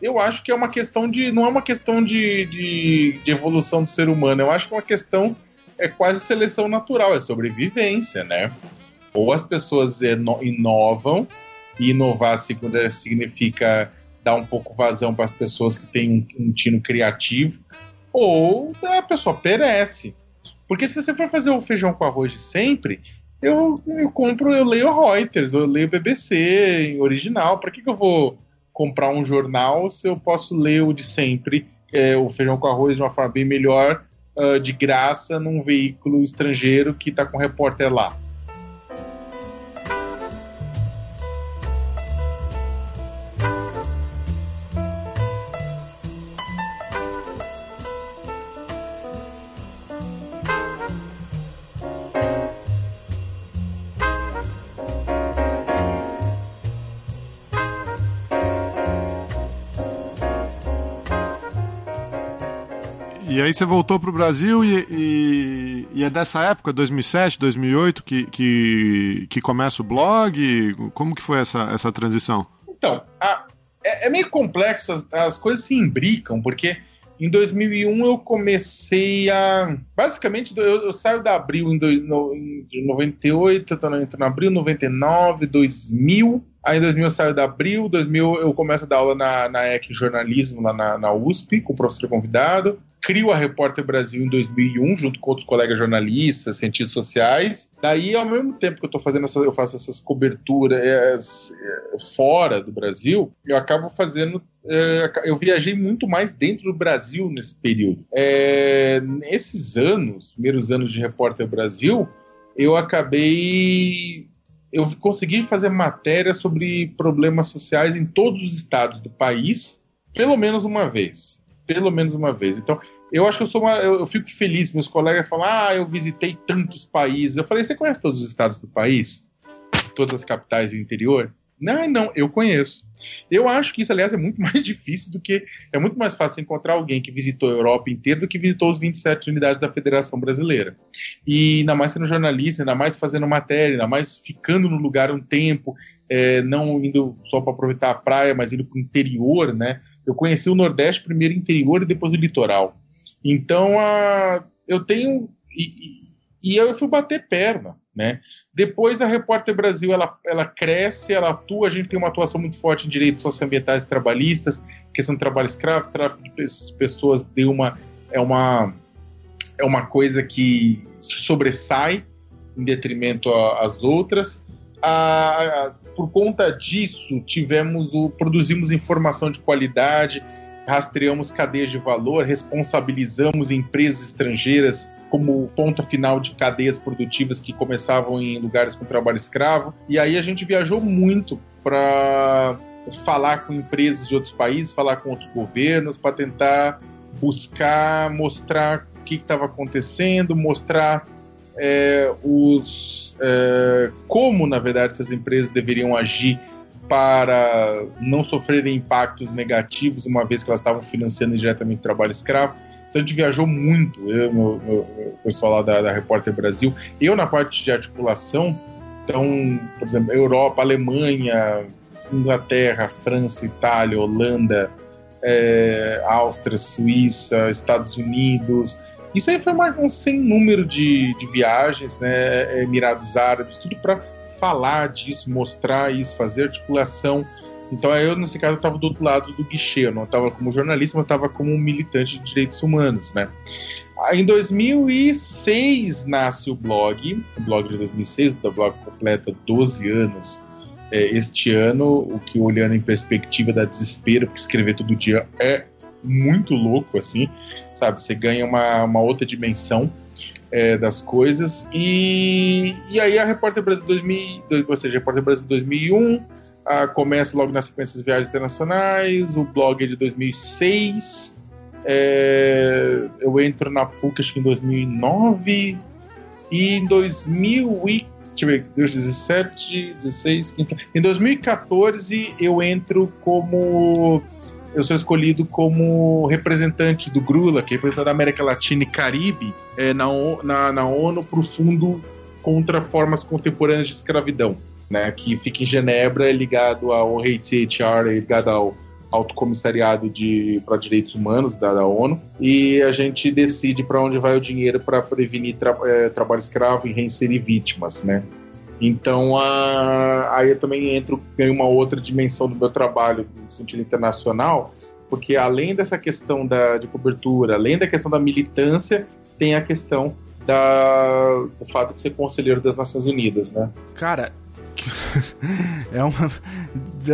Eu acho que é uma questão de. não é uma questão de, de, de evolução do ser humano, eu acho que é uma questão é quase seleção natural, é sobrevivência, né? Ou as pessoas inovam E inovar significa dar um pouco vazão para as pessoas que têm um, tino criativo, ou a pessoa perece. Porque se você for fazer o feijão com arroz de sempre, eu, eu compro, eu leio Reuters, eu leio BBC em original. Para que, que eu vou comprar um jornal se eu posso ler o de sempre, é, o feijão com arroz de uma forma bem melhor, uh, de graça, num veículo estrangeiro que está com o repórter lá? Aí você voltou para o Brasil e, e, e, é dessa época, 2007, 2008, que, que, que começa o blog? Como que foi essa, essa transição? Então, a, é, é, meio complexo, as, as, coisas se imbricam, porque em 2001 eu comecei a... Basicamente, eu, eu saio da Abril em, dois, no, em 98, eu entro no Abril, 99, 2000... Aí em 2000 eu saio da Abril, 2000 eu começo a dar aula na, na EC Jornalismo, lá na, na USP, com o professor convidado crio a Repórter Brasil em 2001, junto com outros colegas jornalistas, cientistas sociais. Daí, ao mesmo tempo que eu estou fazendo essa, eu faço essas coberturas é, fora do Brasil, eu acabo fazendo. É, eu viajei muito mais dentro do Brasil nesse período. É, nesses anos, primeiros anos de Repórter Brasil, eu acabei eu consegui fazer matéria sobre problemas sociais em todos os estados do país, pelo menos uma vez pelo menos uma vez. Então, eu acho que eu sou uma. Eu, eu, fico feliz. Meus colegas falam, ah, eu visitei tantos países. Eu falei, você conhece todos os estados do país? Todas as capitais do interior? Não, não, eu conheço. Eu acho que isso, aliás, é muito mais difícil do que. É muito mais fácil encontrar alguém que visitou a Europa inteira do que visitou os 27 unidades da Federação Brasileira. E ainda mais sendo jornalista, ainda mais fazendo matéria, ainda mais ficando no lugar um tempo, é, não indo só para aproveitar a praia, mas indo para o interior, né? Eu conheci o Nordeste primeiro interior e depois o litoral. Então, a, eu tenho. E, e, eu fui bater perna. Né? Depois a Repórter Brasil ela, ela cresce, ela atua, a gente tem uma atuação muito forte em direitos socioambientais e trabalhistas, questão de trabalho escravo, tráfico de pessoas deu uma, é, uma, é uma coisa que sobressai em detrimento às outras. A, a, por conta disso, tivemos o, produzimos informação de qualidade, rastreamos cadeias de valor, responsabilizamos empresas estrangeiras como ponta final de cadeias produtivas que começavam em lugares com trabalho escravo. E aí a gente viajou muito para falar com empresas de outros países, falar com outros governos, para tentar buscar mostrar o que estava acontecendo, mostrar é, os é, como na verdade essas empresas deveriam agir para não sofrerem impactos negativos uma vez que elas estavam financiando diretamente o trabalho escravo. Então a gente viajou muito, eu, o pessoal lá da, da Repórter Brasil, eu na parte de articulação, então, por exemplo, Europa, Alemanha, Inglaterra, França, Itália, Holanda, é, Áustria, Suíça, Estados Unidos, isso aí foi uma, um sem número de, de viagens, né? Emirados Árabes, tudo para falar disso, mostrar isso, fazer articulação. Então eu, nesse caso, estava do outro lado do guichê, eu não estava como jornalista, mas estava como militante de direitos humanos, né? Em 2006 nasce o blog, o blog de 2006, o blog completa 12 anos é, este ano, o que olhando em perspectiva da desespero, porque escrever todo dia é muito louco, assim, sabe? Você ganha uma, uma outra dimensão é, das coisas. E, e aí a Repórter Brasil 2000, ou seja, a Repórter Brasil 2001 a, começa logo na sequência das viagens internacionais, o blog é de 2006. É, eu entro na PUC acho que em 2009 e em 2000 e, deixa eu ver, 2017, 16, 15, em 2014 eu entro como eu sou escolhido como representante do Grula, que é representante da América Latina e Caribe, é, na, na, na ONU para o Fundo contra Formas Contemporâneas de Escravidão, né, que fica em Genebra, é ligado ao HCHR, é ligado ao Alto Comissariado de, para Direitos Humanos da, da, ONU, e a gente decide para onde vai o dinheiro para prevenir tra, é, trabalho escravo e reinserir vítimas, né? Então, uh, aí eu também entro, ganho uma outra dimensão do meu trabalho no sentido internacional, porque além dessa questão da, de cobertura, além da questão da militância, tem a questão da, do fato de ser conselheiro das Nações Unidas, né? Cara, é uma.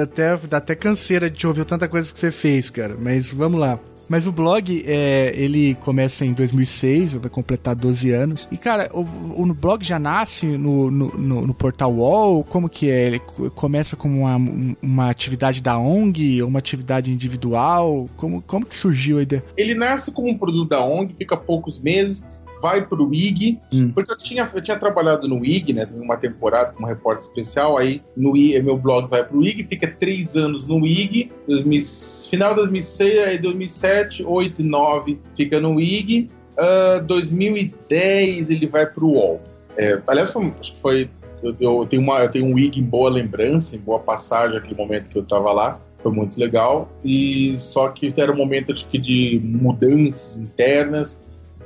Até, dá até canseira de te ouvir tanta coisa que você fez, cara. Mas vamos lá. Mas o blog, é, ele começa em 2006, vai completar 12 anos. E, cara, o, o blog já nasce no, no, no, no, portal Wall? Como que é? Ele começa como uma, uma atividade da ONG, uma atividade individual? Como, como que surgiu a ideia? Ele nasce como um produto da ONG, fica poucos meses, vai pro IG, hum. porque eu tinha, eu tinha trabalhado no IG, né, uma temporada como repórter especial, aí no IG, meu blog vai pro IG, fica três anos no IG, 2000, final de 2006, aí 2007, 8 e 9 fica no IG, uh, 2010 ele vai pro UOL. É, aliás, foi, acho que foi, eu, eu, tenho uma, eu tenho um IG em boa lembrança, em boa passagem, aquele momento que eu tava lá, foi muito legal, e só que era um momento acho que de mudanças internas,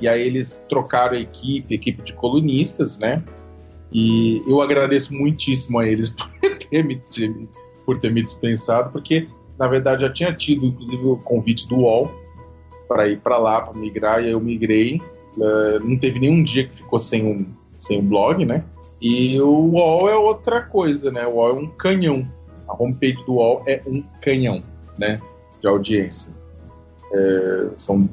e aí eles trocaram a equipe, equipe de colunistas, né? E eu agradeço muitíssimo a eles por ter me, por ter me dispensado, porque na verdade já tinha tido inclusive o convite do UOL para ir para lá, para migrar, e aí eu migrei. Uh, não teve nenhum dia que ficou sem um, sem um blog, né? E o UOL é outra coisa, né? O UOL é um canhão. A homepage do UOL é um canhão, né? De audiência. É, são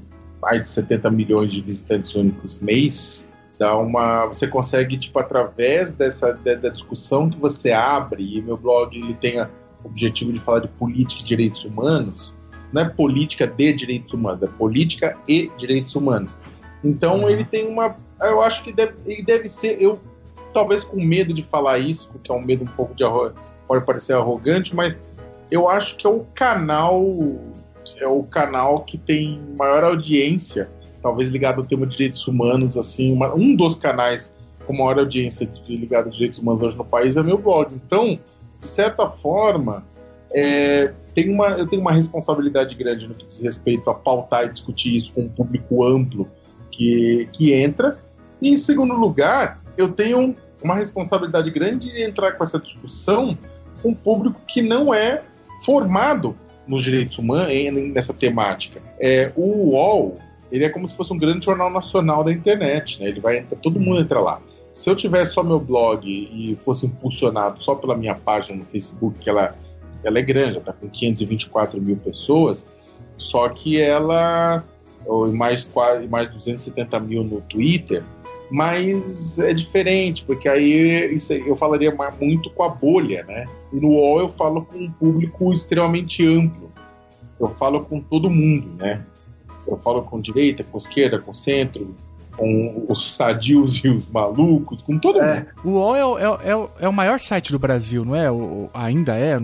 mais de 70 milhões de visitantes únicos mês, dá uma, você consegue tipo através dessa da discussão que você abre e meu blog ele tem o objetivo de falar de política e direitos humanos, não é política de direitos humanos, é política e direitos humanos. Então uhum. ele tem uma, eu acho que deve, ele deve ser, eu talvez com medo de falar isso, porque é um medo um pouco de pode parecer arrogante, mas eu acho que é o canal é o canal que tem maior audiência, talvez ligado ao tema de direitos humanos, assim, uma, um dos canais com maior audiência ligado aos direitos humanos hoje no país é meu blog. Então, de certa forma, é, tem uma, eu tenho uma responsabilidade grande no que diz respeito a pautar e discutir isso com um público amplo que, que entra. E, em segundo lugar, eu tenho uma responsabilidade grande de entrar com essa discussão com um público que não é formado nos direitos humanos, nessa temática. É, o UOL, ele é como se fosse um grande jornal nacional da internet, né? Ele vai todo mundo entra lá. Se eu tivesse só meu blog e fosse impulsionado só pela minha página no Facebook, que ela, ela é grande, está com 524 mil pessoas, só que ela, ou mais, mais 270 mil no Twitter, mas é diferente, porque aí isso, eu falaria muito com a bolha, né? E no UOL eu falo com um público extremamente amplo. Eu falo com todo mundo, né? Eu falo com direita, com esquerda, com centro, com os sadios e os malucos, com todo é, mundo. O UOL é, é, é, é, o maior site do Brasil, não é? O, ainda é?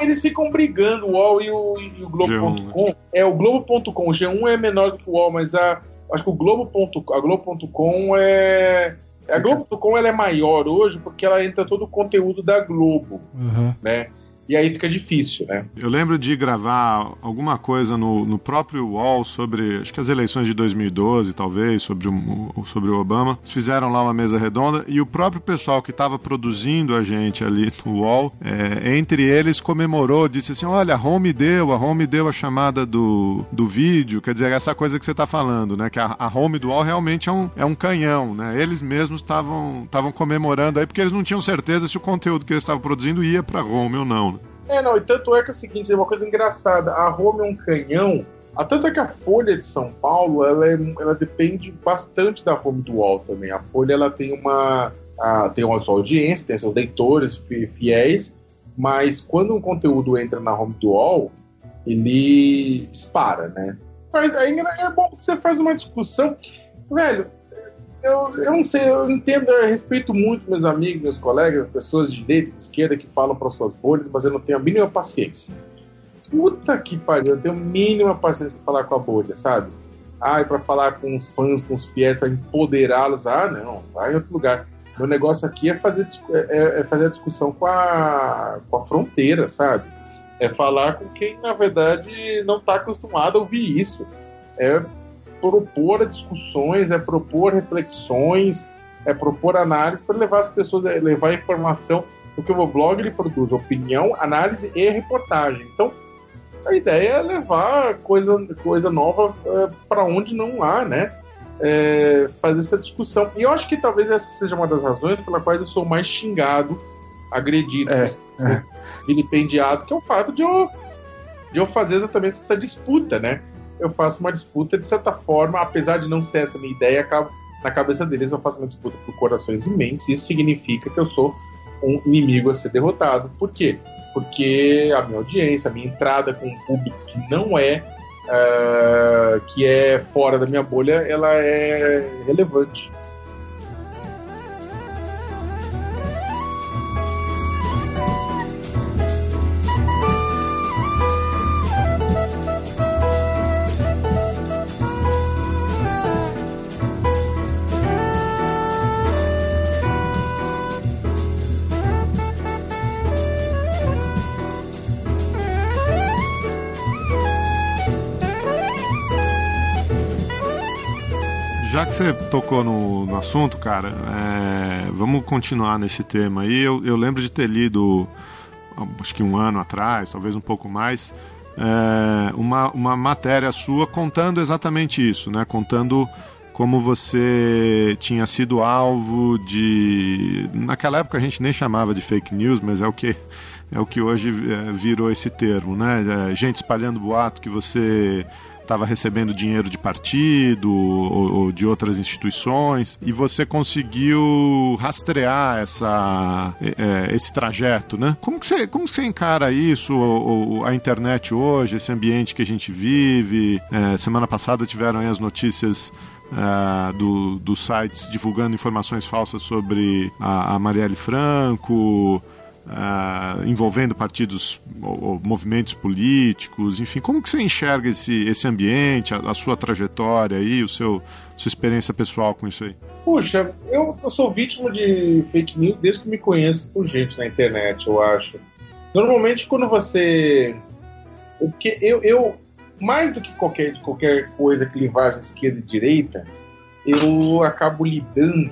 Eles ficam brigando, o UOL e o, e o Globo.com. É, o Globo.com, o G1 é menor do que o UOL, mas a, acho que o Globo.com, a Globo.com é a Globo.com ela é maior hoje porque ela entra todo o conteúdo da Globo, uhum. né? E aí fica difícil, né? Eu lembro de gravar alguma coisa no, no próprio UOL sobre, acho que as eleições de 2012, talvez, sobre o, sobre o Obama. Eles fizeram lá uma mesa redonda e o próprio pessoal que estava produzindo a gente ali no UOL, é, entre eles, comemorou, disse assim: olha, a Home deu, a Home deu a chamada do, do vídeo, quer dizer, essa coisa que você está falando, né? Que a, a Home do UOL realmente é um, é um canhão, né? Eles mesmos estavam comemorando aí porque eles não tinham certeza se o conteúdo que eles estavam produzindo ia para Home ou não. Né? É, não, e tanto é que é o seguinte, é uma coisa engraçada, a Roma é um canhão, a tanto é que a Folha de São Paulo, ela, é, ela depende bastante da Roma do UOL também. A Folha, ela tem uma, a, tem uma sua audiência, tem seus leitores fiéis, mas quando um conteúdo entra na Home do UOL, ele dispara, né? Mas aí é bom que você faz uma discussão. Velho, eu, eu não sei, eu entendo, eu respeito muito meus amigos, meus colegas, as pessoas de direita e de esquerda que falam para suas bolhas, mas eu não tenho a mínima paciência. Puta que pariu, eu tenho a mínima paciência para falar com a bolha, sabe? Ah, para falar com os fãs, com os fiéis, para empoderá-los. Ah, não, vai em outro lugar. Meu negócio aqui é fazer, é, é, é fazer a discussão com a, com a fronteira, sabe? É falar com quem, na verdade, não está acostumado a ouvir isso. É propor discussões, é propor reflexões, é propor análise para levar as pessoas, é, levar informação, porque o blog ele produz opinião, análise e reportagem. Então, a ideia é levar coisa, coisa nova é, para onde não há, né? É, fazer essa discussão. E eu acho que talvez essa seja uma das razões pela qual eu sou mais xingado, agredido, é, é. vilipendiado, que é o fato de eu, de eu fazer exatamente essa disputa, né? Eu faço uma disputa, de certa forma, apesar de não ser essa minha ideia, na cabeça deles eu faço uma disputa por corações imensos, e isso significa que eu sou um inimigo a ser derrotado. Por quê? Porque a minha audiência, a minha entrada com um público que não é uh, que é fora da minha bolha, ela é relevante. Você tocou no, no assunto, cara, é, vamos continuar nesse tema aí. Eu, eu, lembro de ter lido, acho que um ano atrás, talvez um pouco mais, é, uma, uma matéria sua contando exatamente isso, né? Contando como você tinha sido alvo de. Naquela época a gente nem chamava de fake news, mas é o que é o que hoje é, virou esse termo, né? É, gente espalhando boato que você estava recebendo dinheiro de partido ou, ou, de outras instituições e você conseguiu rastrear essa, é, esse trajeto, né? Como que você, como que você encara isso, ou, ou, a internet hoje, esse ambiente que a gente vive? É, semana passada tiveram as notícias Uh, do, dos sites divulgando informações falsas sobre a, a Marielle Franco, Uh, envolvendo partidos ou, movimentos políticos, enfim, como que você enxerga esse, esse ambiente, a, a, sua trajetória aí, o seu sua experiência pessoal com isso aí? Puxa, eu, eu, sou vítima de fake news desde que me conheço por gente na internet, eu acho. Normalmente quando você, porque eu, eu mais do que qualquer qualquer coisa que linguagem esquerda e direita, eu acabo lidando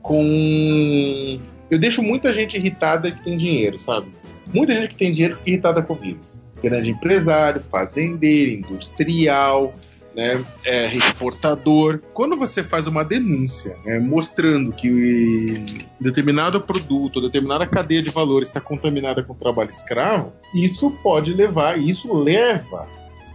com eu deixo muita gente irritada que tem dinheiro, sabe? Muita gente que tem dinheiro fica irritada comigo. Grande empresário, fazendeiro, industrial, né, é, exportador. Quando você faz uma denúncia né, mostrando que determinado produto, determinada cadeia de valor está contaminada com trabalho escravo, isso pode levar, isso leva.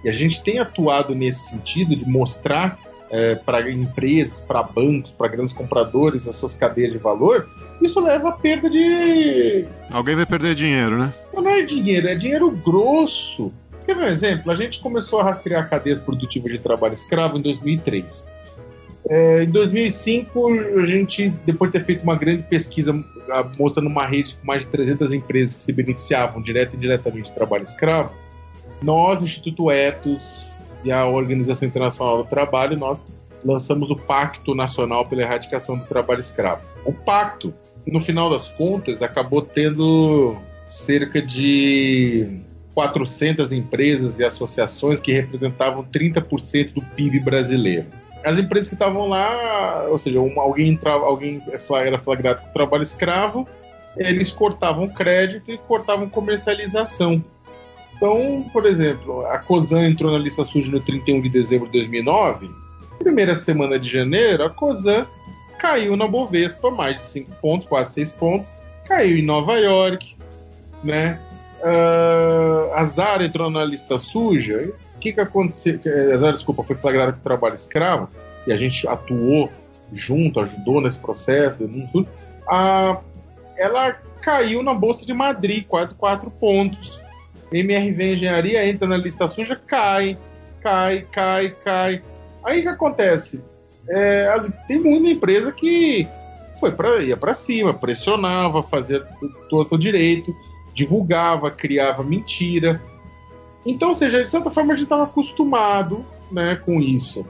E a gente tem atuado nesse sentido de mostrar é, para empresas, para bancos, para grandes compradores, as suas cadeias de valor, isso leva a perda de. Alguém vai perder dinheiro, né? Não é dinheiro, é dinheiro grosso. Quer ver um exemplo? A gente começou a rastrear cadeias produtivas de trabalho escravo em 2003. É, em 2005, a gente, depois de ter feito uma grande pesquisa mostrando uma rede com mais de 300 empresas que se beneficiavam direto e indiretamente de trabalho escravo, nós, Instituto Etos, e a Organização Internacional do Trabalho, nós lançamos o Pacto Nacional pela Erradicação do Trabalho Escravo. O pacto, no final das contas, acabou tendo cerca de 400 empresas e associações que representavam 30% do PIB brasileiro. As empresas que estavam lá, ou seja, uma, alguém entrava, alguém era flagrado com trabalho escravo, eles cortavam crédito e cortavam comercialização. Então, por exemplo, a COSAN entrou na lista suja no 31 de dezembro de 2009. Primeira semana de janeiro, a COSAN caiu na Bovespa mais de 5 pontos, quase 6 pontos. Caiu em Nova York, né? Uh, a Zara entrou na lista suja. O que, que aconteceu? A Zara, desculpa, foi flagrada com trabalho escravo e a gente atuou junto, ajudou nesse processo, tudo. Uh, ela caiu na Bolsa de Madrid, quase 4 pontos. MRV Engenharia entra na lista suja, cai, cai, cai, cai. Aí o que acontece? É, as, tem muita empresa que foi para ia para cima, pressionava, fazia todo direito, divulgava, criava mentira. Então, ou seja, de certa forma a gente estava acostumado né, com isso.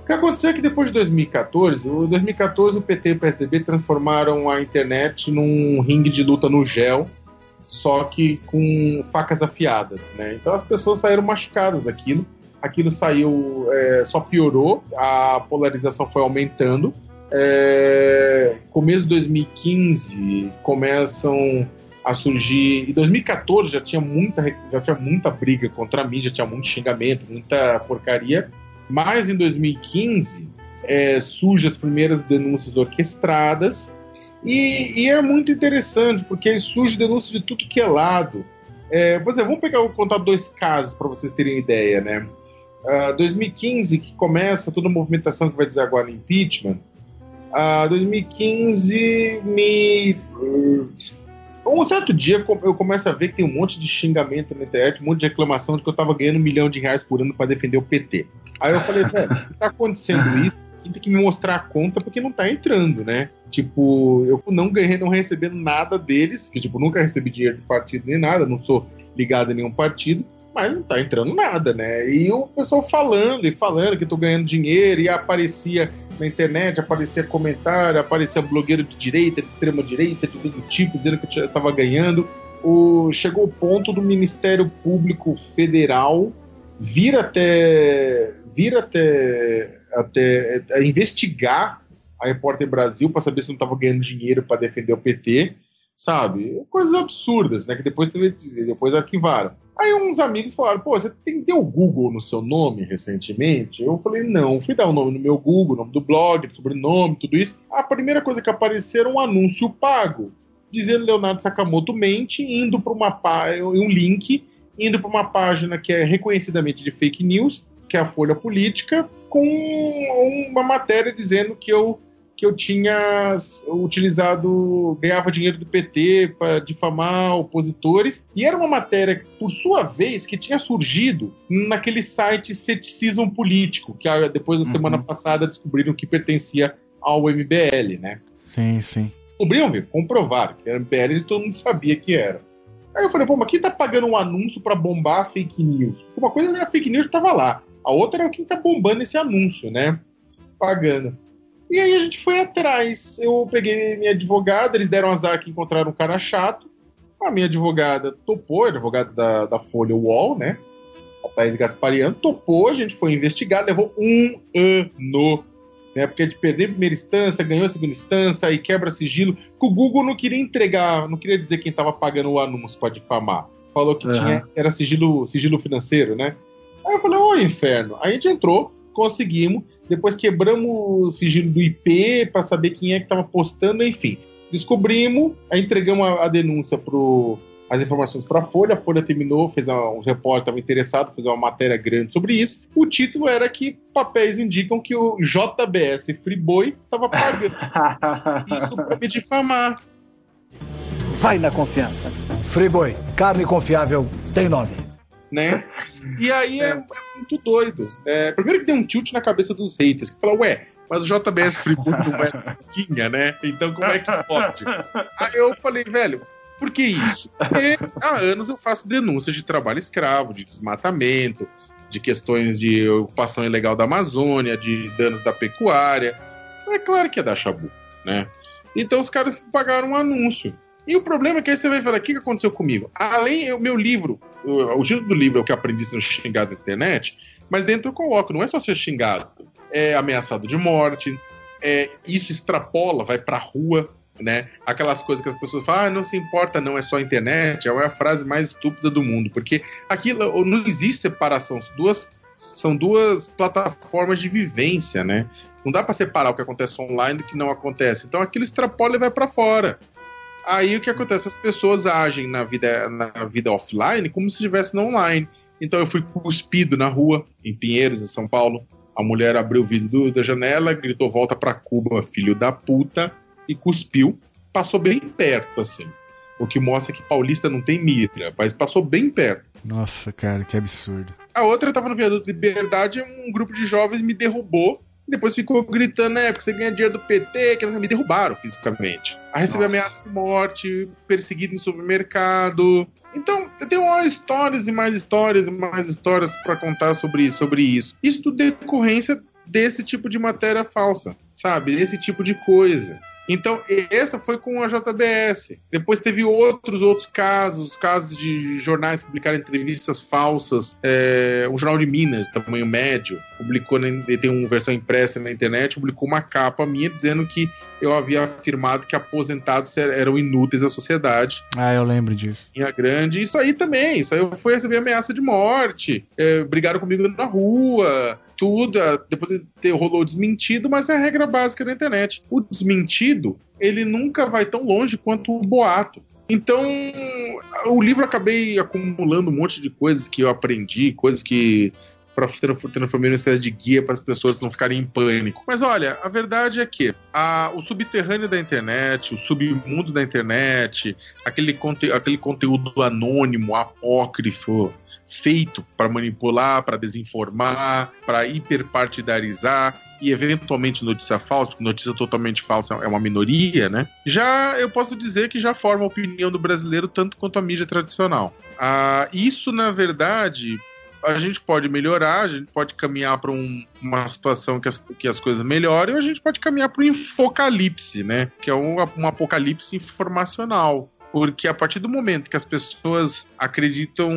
O que aconteceu é que depois de 2014, o 2014 o PT e o PSDB transformaram a internet num ringue de luta no gel só que com facas afiadas, né? Então as pessoas saíram machucadas daquilo. Aquilo saiu, é, só piorou, a polarização foi aumentando. É, começo de 2015 começam a surgir. Em 2014 já tinha muita, já tinha muita briga contra mim, já tinha muito xingamento, muita porcaria. Mas em 2015 é, surgem as primeiras denúncias orquestradas. E, e, é muito interessante, porque surge denúncias de tudo que é lado. É, vamos pegar, vou contar dois casos para vocês terem ideia, né? Uh, 2015, que começa toda a movimentação que vai dizer agora impeachment, uh, 2015 me. Um certo dia eu começo a ver que tem um monte de xingamento na internet, um monte de reclamação de que eu tava ganhando um milhão de reais por ano para defender o PT. Aí eu falei, velho, tá acontecendo isso? Quem tem que me mostrar a conta porque não tá entrando, né? Tipo, eu não ganhei, não recebendo nada deles, que tipo, nunca recebi dinheiro de partido nem nada, não sou ligado a nenhum partido mas não tá entrando nada, né? E o pessoal falando e falando que tô ganhando dinheiro, e aparecia na internet, aparecia comentário, aparecia blogueiro de direita, de extrema direita, de todo tipo, dizendo que eu tava ganhando. O, chegou o ponto do Ministério Público Federal vir até vir até, até investigar a Repórter Brasil para saber se não estava ganhando dinheiro para defender o PT, sabe? Coisas absurdas, né? Que depois, depois arquivaram. Aí uns amigos falaram, pô, você tem deu Google no seu nome recentemente? Eu falei, não, fui dar o nome no meu Google, nome do blog, sobrenome, tudo isso. A primeira coisa que apareceu era um anúncio pago, dizendo Leonardo Sakamoto mente, indo para uma um link, indo para uma página que é reconhecidamente de fake news, que é a Folha Política, com uma matéria dizendo que eu que eu tinha utilizado, ganhava dinheiro do PT para difamar opositores, e era uma matéria, por sua vez, que tinha surgido naquele site Ceticismo Político, que ah, depois da uhum. semana passada descobriram que pertencia ao MBL, né? Sim, sim. Descobriram, viu? Comprovaram que era MBL e todo mundo sabia que era. Aí eu falei, pô, mas quem tá pagando um anúncio para bombar fake news? Uma coisa era fake news estava lá, a outra era quem tá bombando esse anúncio, né? Pagando. E aí a gente foi atrás. Eu peguei minha advogada, eles deram azar que encontraram um cara chato. A minha advogada topou, a advogada da, da Folha UOL, né? A Thais Gaspariano topou, a gente foi investigar, levou um ano. Né, porque de perder a primeira instância, ganhou a segunda instância, aí quebra sigilo. Que o Google não queria entregar, não queria dizer quem estava pagando o anúncio para difamar. Falou que uhum. tinha, era sigilo, sigilo financeiro, né? Aí eu falei, ô inferno. Aí a gente entrou, conseguimos. Depois quebramos o sigilo do IP para saber quem é que estava postando, enfim. Descobrimos, aí entregamos a, a denúncia pro as informações para a Folha. A Folha terminou, fez uma, uns repórteres estavam interessados, fez uma matéria grande sobre isso. O título era que papéis indicam que o JBS Friboi estava pagando isso para me difamar. Vai na confiança. Friboi, carne confiável, tem nome. Né? E aí é, é muito doido. É, primeiro que tem um tilt na cabeça dos haters, que fala, ué, mas o JBS Friburgo não é Quinha, né? Então como é que pode? Aí eu falei, velho, por que isso? Porque há anos eu faço denúncias de trabalho escravo, de desmatamento, de questões de ocupação ilegal da Amazônia, de danos da pecuária. É claro que é da Chabu, né? Então os caras pagaram um anúncio. E o problema é que aí você vai falar, o que aconteceu comigo? Além, o meu livro, o, o título do livro é o que aprendi sendo xingado na internet, mas dentro eu coloco, não é só ser xingado, é ameaçado de morte, é, isso extrapola, vai pra rua, né? Aquelas coisas que as pessoas falam, ah, não se importa, não, é só internet, é a frase mais estúpida do mundo, porque aquilo não existe separação, são duas, são duas plataformas de vivência, né? Não dá para separar o que acontece online do que não acontece. Então aquilo extrapola e vai para fora. Aí o que acontece? As pessoas agem na vida, na vida offline como se estivesse no online. Então eu fui cuspido na rua, em Pinheiros, em São Paulo. A mulher abriu o vidro da janela, gritou: volta pra Cuba, filho da puta, e cuspiu. Passou bem perto, assim. O que mostra que paulista não tem mira, mas passou bem perto. Nossa, cara, que absurdo. A outra tava no viaduto de Liberdade, um grupo de jovens me derrubou depois ficou gritando, né? Porque você ganha dinheiro do PT, que eles me derrubaram fisicamente. A receber ameaça de morte, perseguido em supermercado. Então, eu tenho histórias e mais histórias e mais histórias para contar sobre isso, sobre isso. Isso tudo decorrência desse tipo de matéria falsa, sabe? Desse tipo de coisa. Então, essa foi com a JBS. Depois teve outros outros casos, casos de jornais publicarem entrevistas falsas. É, um jornal de Minas, tamanho médio, publicou, tem uma versão impressa na internet, publicou uma capa minha dizendo que eu havia afirmado que aposentados eram inúteis à sociedade. Ah, eu lembro disso. Minha grande. Isso aí também. Isso aí eu fui receber ameaça de morte. É, brigaram comigo na rua tudo, depois rolou desmentido, mas é a regra básica da internet. O desmentido, ele nunca vai tão longe quanto o boato. Então, o livro acabei acumulando um monte de coisas que eu aprendi, coisas que para transformar uma espécie de guia para as pessoas não ficarem em pânico. Mas olha, a verdade é que a, o subterrâneo da internet, o submundo da internet, aquele, conte, aquele conteúdo anônimo, apócrifo, feito para manipular, para desinformar, para hiperpartidarizar e eventualmente notícia falsa, porque notícia totalmente falsa é uma minoria, né? Já eu posso dizer que já forma a opinião do brasileiro tanto quanto a mídia tradicional. Ah, isso, na verdade, a gente pode melhorar, a gente pode caminhar para um, uma situação que as, que as coisas melhorem, ou a gente pode caminhar para o infocalipse, né? Que é um, um apocalipse informacional porque a partir do momento que as pessoas acreditam.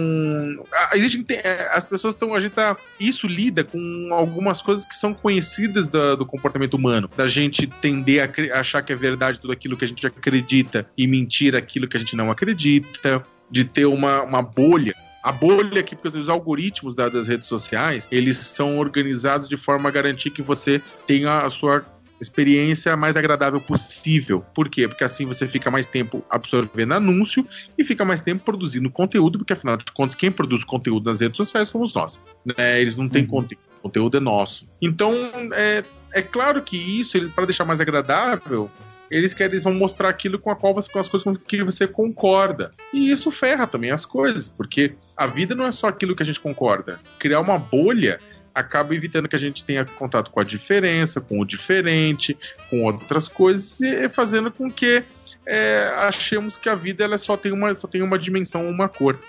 A gente tem, é, as pessoas estão. A gente tá. Isso lida com algumas coisas que são conhecidas do, do comportamento humano. Da gente tender a achar que é verdade tudo aquilo que a gente acredita e mentir aquilo que a gente não acredita. De ter uma, uma bolha a bolha aqui, porque os algoritmos das redes sociais, eles são organizados de forma a garantir que você tenha a sua experiência mais agradável possível. Por quê? Porque assim você fica mais tempo absorvendo anúncio e fica mais tempo produzindo conteúdo, porque afinal de contas, quem produz conteúdo nas redes sociais somos nós. Né? Eles não têm uhum. conteúdo, o conteúdo é nosso. Então, é, é claro que isso, para deixar mais agradável, eles querem eles vão mostrar aquilo com a qual você, com as coisas com que você concorda. E isso ferra também as coisas, porque a vida não é só aquilo que a gente concorda. Criar uma bolha acaba evitando que a gente tenha contato com a diferença, com o diferente, com outras coisas, e fazendo com que é, achemos que a vida ela só tem uma, só tem uma dimensão, uma cor.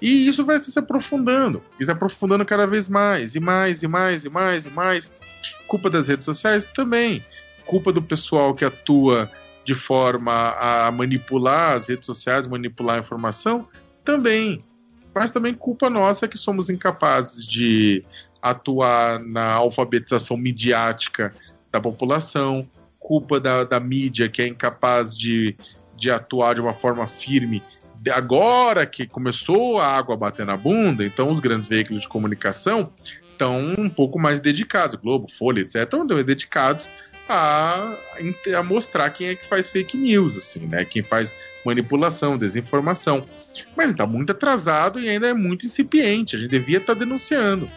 E isso vai se aprofundando, e se aprofundando cada vez mais, e mais, e mais, e mais, e mais. Culpa das redes sociais também. Culpa do pessoal que atua de forma a manipular as redes sociais, manipular a informação também. Mas também culpa nossa que somos incapazes de atuar na alfabetização midiática da população, culpa da, da mídia que é incapaz de, de atuar de uma forma firme. Agora que começou a água bater na bunda, então os grandes veículos de comunicação estão um pouco mais dedicados, Globo, Folha, etc., estão dedicados a, a mostrar quem é que faz fake news, assim, né? Quem faz manipulação, desinformação. Mas está muito atrasado e ainda é muito incipiente. A gente devia estar tá denunciando.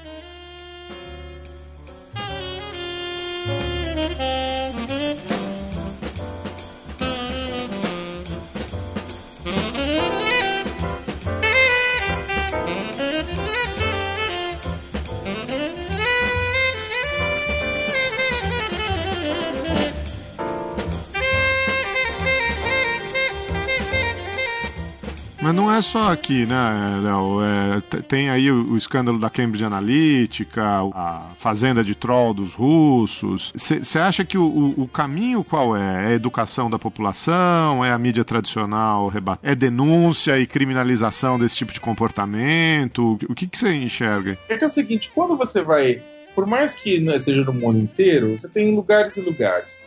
Só aqui, né, Léo? É, tem aí o, o, escândalo da Cambridge Analytica, a fazenda de troll dos russos. Você acha que o, o, caminho qual é? É a educação da população? É a mídia tradicional? É denúncia e criminalização desse tipo de comportamento? O que você enxerga? É que é o seguinte, quando você vai por mais que não seja no mundo inteiro, você tem lugares e lugares.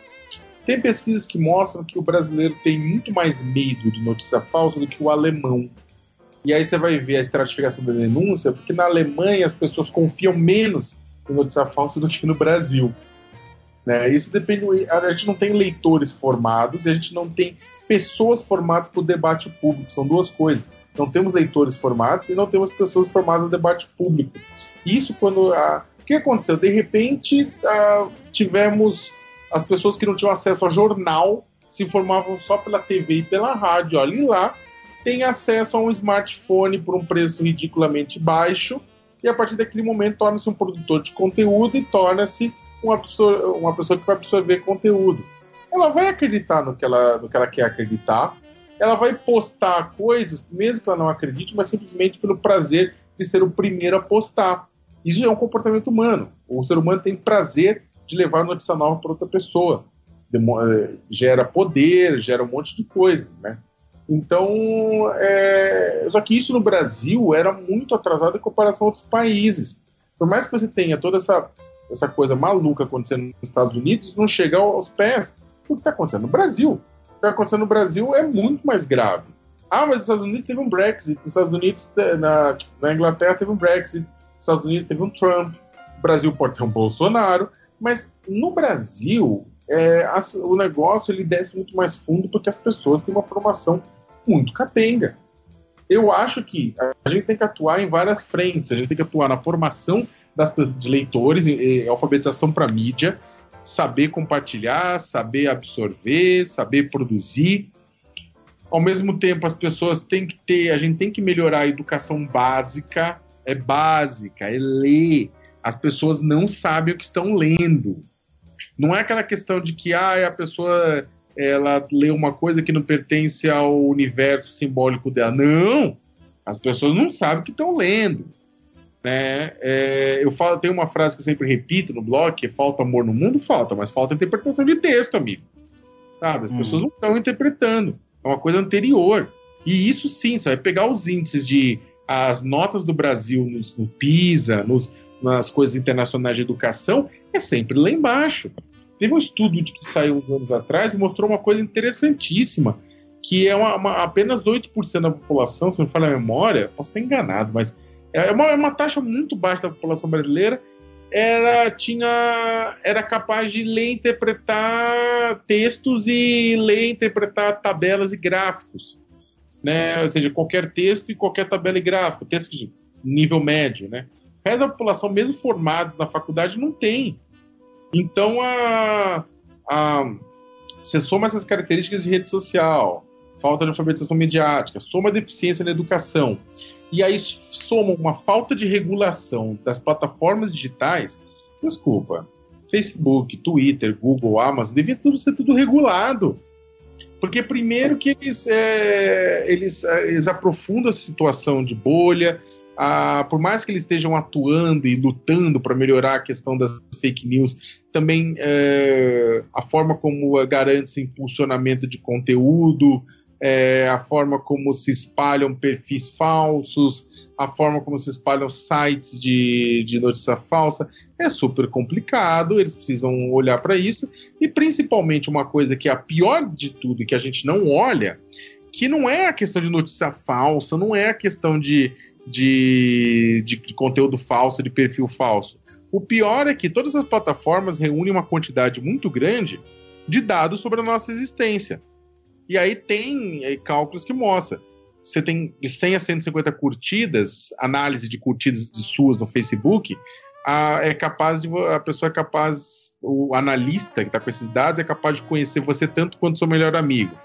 Tem pesquisas que mostram que o brasileiro tem muito mais medo de notícia falsa do que o alemão. E aí você vai ver a estratificação da denúncia, porque na Alemanha as pessoas confiam menos em notícia falsa do que no Brasil. Né? Isso depende. A gente não tem leitores formados e a gente não tem pessoas formadas para o debate público. São duas coisas. Não temos leitores formados e não temos pessoas formadas no debate público. Isso quando. A... O que aconteceu? De repente, a... tivemos as pessoas que não tinham acesso a jornal se informavam só pela TV e pela rádio. Olha, lá tem acesso a um smartphone por um preço ridiculamente baixo e a partir daquele momento torna-se um produtor de conteúdo e torna-se uma pessoa, uma pessoa que vai absorver conteúdo. Ela vai acreditar no que ela, no que ela quer acreditar, ela vai postar coisas, mesmo que ela não acredite, mas simplesmente pelo prazer de ser o primeiro a postar. Isso é um comportamento humano. O ser humano tem prazer de levar notícia nova para outra pessoa. eh, gera poder, gera um monte de coisas, né? Então, é... só que isso no Brasil era muito atrasado em comparação a outros países. Por mais que você tenha toda essa, essa coisa maluca acontecendo nos Estados Unidos, não chega aos pés do que está acontecendo no Brasil. O que está acontecendo no Brasil é muito mais grave. Ah, mas os Estados Unidos teve um Brexit, os Estados Unidos, na, na Inglaterra teve um Brexit, os Estados Unidos teve um Trump, o Brasil pode ter um Bolsonaro, mas no Brasil é, o negócio ele desce muito mais fundo porque as pessoas têm uma formação muito capenga. Eu acho que a gente tem que atuar em várias frentes. A gente tem que atuar na formação das, de leitores, em, em alfabetização para mídia, saber compartilhar, saber absorver, saber produzir. Ao mesmo tempo, as pessoas têm que ter, a gente tem que melhorar a educação básica, é básica, é ler. As pessoas não sabem o que estão lendo. Não é aquela questão de que ah, a pessoa ela lê uma coisa que não pertence ao universo simbólico dela. Não! As pessoas não sabem o que estão lendo. Né? É, eu falo, tem uma frase que eu sempre repito no blog, que é falta amor no mundo, falta, mas falta interpretação de texto, amigo. Sabe? As hum. pessoas não estão interpretando. É uma coisa anterior. E isso sim, sabe? Pegar os índices de as notas do Brasil nos, no PISA, nos, nas coisas internacionais de educação, é sempre lá embaixo. Teve um estudo que saiu uns anos atrás e mostrou uma coisa interessantíssima, que é uma, uma, apenas 8% da população, se não me falha a memória, posso estar enganado, mas é uma, é uma taxa muito baixa da população brasileira, era, tinha, era capaz de ler e interpretar textos e ler e interpretar tabelas e gráficos. Né? Ou seja, qualquer texto e qualquer tabela e gráfico, texto de nível médio. Né? O resto da população, mesmo formados na faculdade, não tem. Então, a, a, você soma essas características de rede social, falta de alfabetização mediática, soma a deficiência na educação, e aí soma uma falta de regulação das plataformas digitais, desculpa, Facebook, Twitter, Google, Amazon, devia tudo ser tudo regulado. Porque primeiro que eles, é, eles, é, eles aprofundam a situação de bolha, por mais que eles estejam atuando e lutando para melhorar a questão das fake news, também é, a forma como garante-se impulsionamento de conteúdo, é, a forma como se espalham perfis falsos, a forma como se espalham sites de, de notícia falsa, é super complicado, eles precisam olhar para isso, e principalmente uma coisa que é a pior de tudo que a gente não olha, que não é a questão de notícia falsa, não é a questão de, de, de, de conteúdo falso, de perfil falso. O pior é que todas as plataformas reúnem uma quantidade muito grande de dados sobre a nossa existência. E aí tem é, cálculos que mostram. Você tem de 100 a 150 curtidas, análise de curtidas de suas no Facebook, a, é capaz de a pessoa é capaz, o analista que está com esses dados é capaz de conhecer você tanto quanto seu melhor amigo.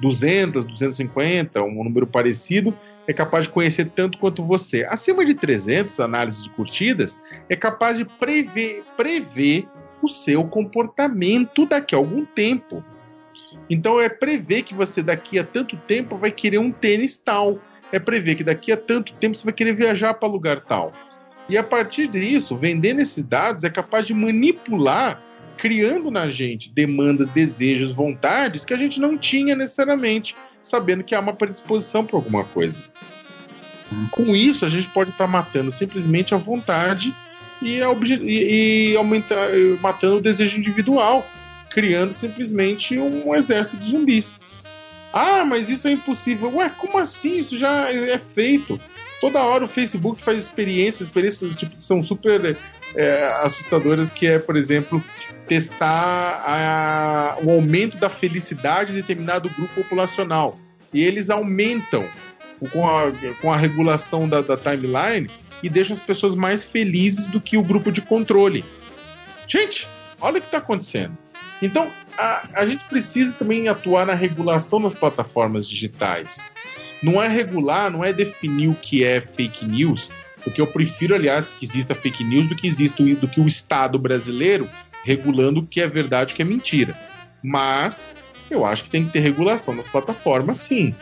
200, 250, um número parecido, é capaz de conhecer tanto quanto você. Acima de 300 análises de curtidas, é capaz de prever, prever o seu comportamento daqui a algum tempo. Então é prever que você daqui a tanto tempo vai querer um tênis tal. É prever que daqui a tanto tempo você vai querer viajar para lugar tal. E a partir disso, vendendo esses dados é capaz de manipular, criando na gente demandas, desejos, vontades que a gente não tinha necessariamente, sabendo que há uma predisposição para alguma coisa. Com isso, a gente pode estar tá matando simplesmente a vontade e, a e, e aumentar, matando o desejo individual criando simplesmente um exército de zumbis. Ah, mas isso é impossível. Ué, como assim? Isso já é feito. Toda hora o Facebook faz experiências, experiências tipo, que são super é, assustadoras, que é, por exemplo, testar a, o aumento da felicidade de determinado grupo populacional. E eles aumentam com a, com a regulação da, da timeline e deixam as pessoas mais felizes do que o grupo de controle. Gente, olha o que está acontecendo. Então, a, a gente precisa também atuar na regulação das plataformas digitais. Não é regular, não é definir o que é fake news, porque eu prefiro, aliás, que exista fake news do que exista do que o Estado brasileiro regulando o que é verdade e o que é mentira. Mas eu acho que tem que ter regulação nas plataformas, sim.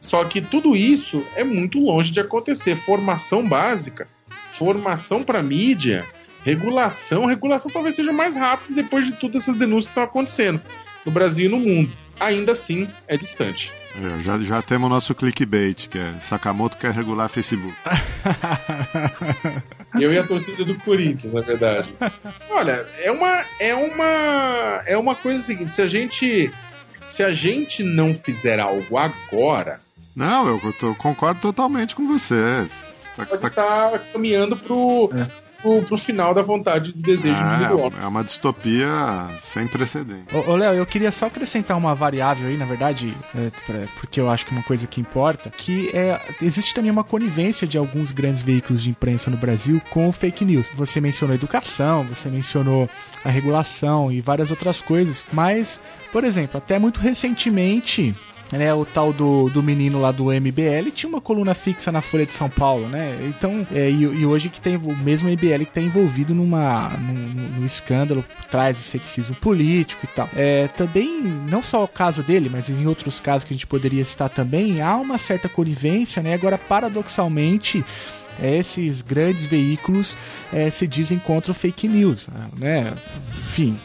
Só que tudo isso é muito longe de acontecer. Formação básica, formação para mídia, regulação, regulação talvez seja mais rápida depois de todas essas denúncias que estão acontecendo no Brasil e no mundo. Ainda assim, é distante. Já, já temos o nosso clickbait, que é Sakamoto quer regular Facebook. Eu e a torcida do Corinthians, na verdade. Olha, é uma é uma é uma coisa seguinte, se a gente se a gente não fizer algo agora, não, eu tô, concordo totalmente com você. Você tá, pode estar tá caminhando pro é pro, pro final da vontade e desejo ah, individual. É uma distopia sem precedente. Ô, ô Léo, eu queria só acrescentar uma variável aí, na verdade, é, pra, porque eu acho que é uma coisa que importa, que é, existe também uma conivência de alguns grandes veículos de imprensa no Brasil com fake news. Você mencionou educação, você mencionou a regulação e várias outras coisas, mas, por exemplo, até muito recentemente né, o tal do, do menino lá do MBL tinha uma coluna fixa na Folha de São Paulo, né? Então, é, e, e, hoje que tem o mesmo MBL que está envolvido numa, num, num, escândalo por trás do sexismo político e tal. É, também, não só o caso dele, mas em outros casos que a gente poderia citar também, há uma certa conivência, né? Agora, paradoxalmente, esses grandes veículos é, se dizem contra o fake news, né? Enfim,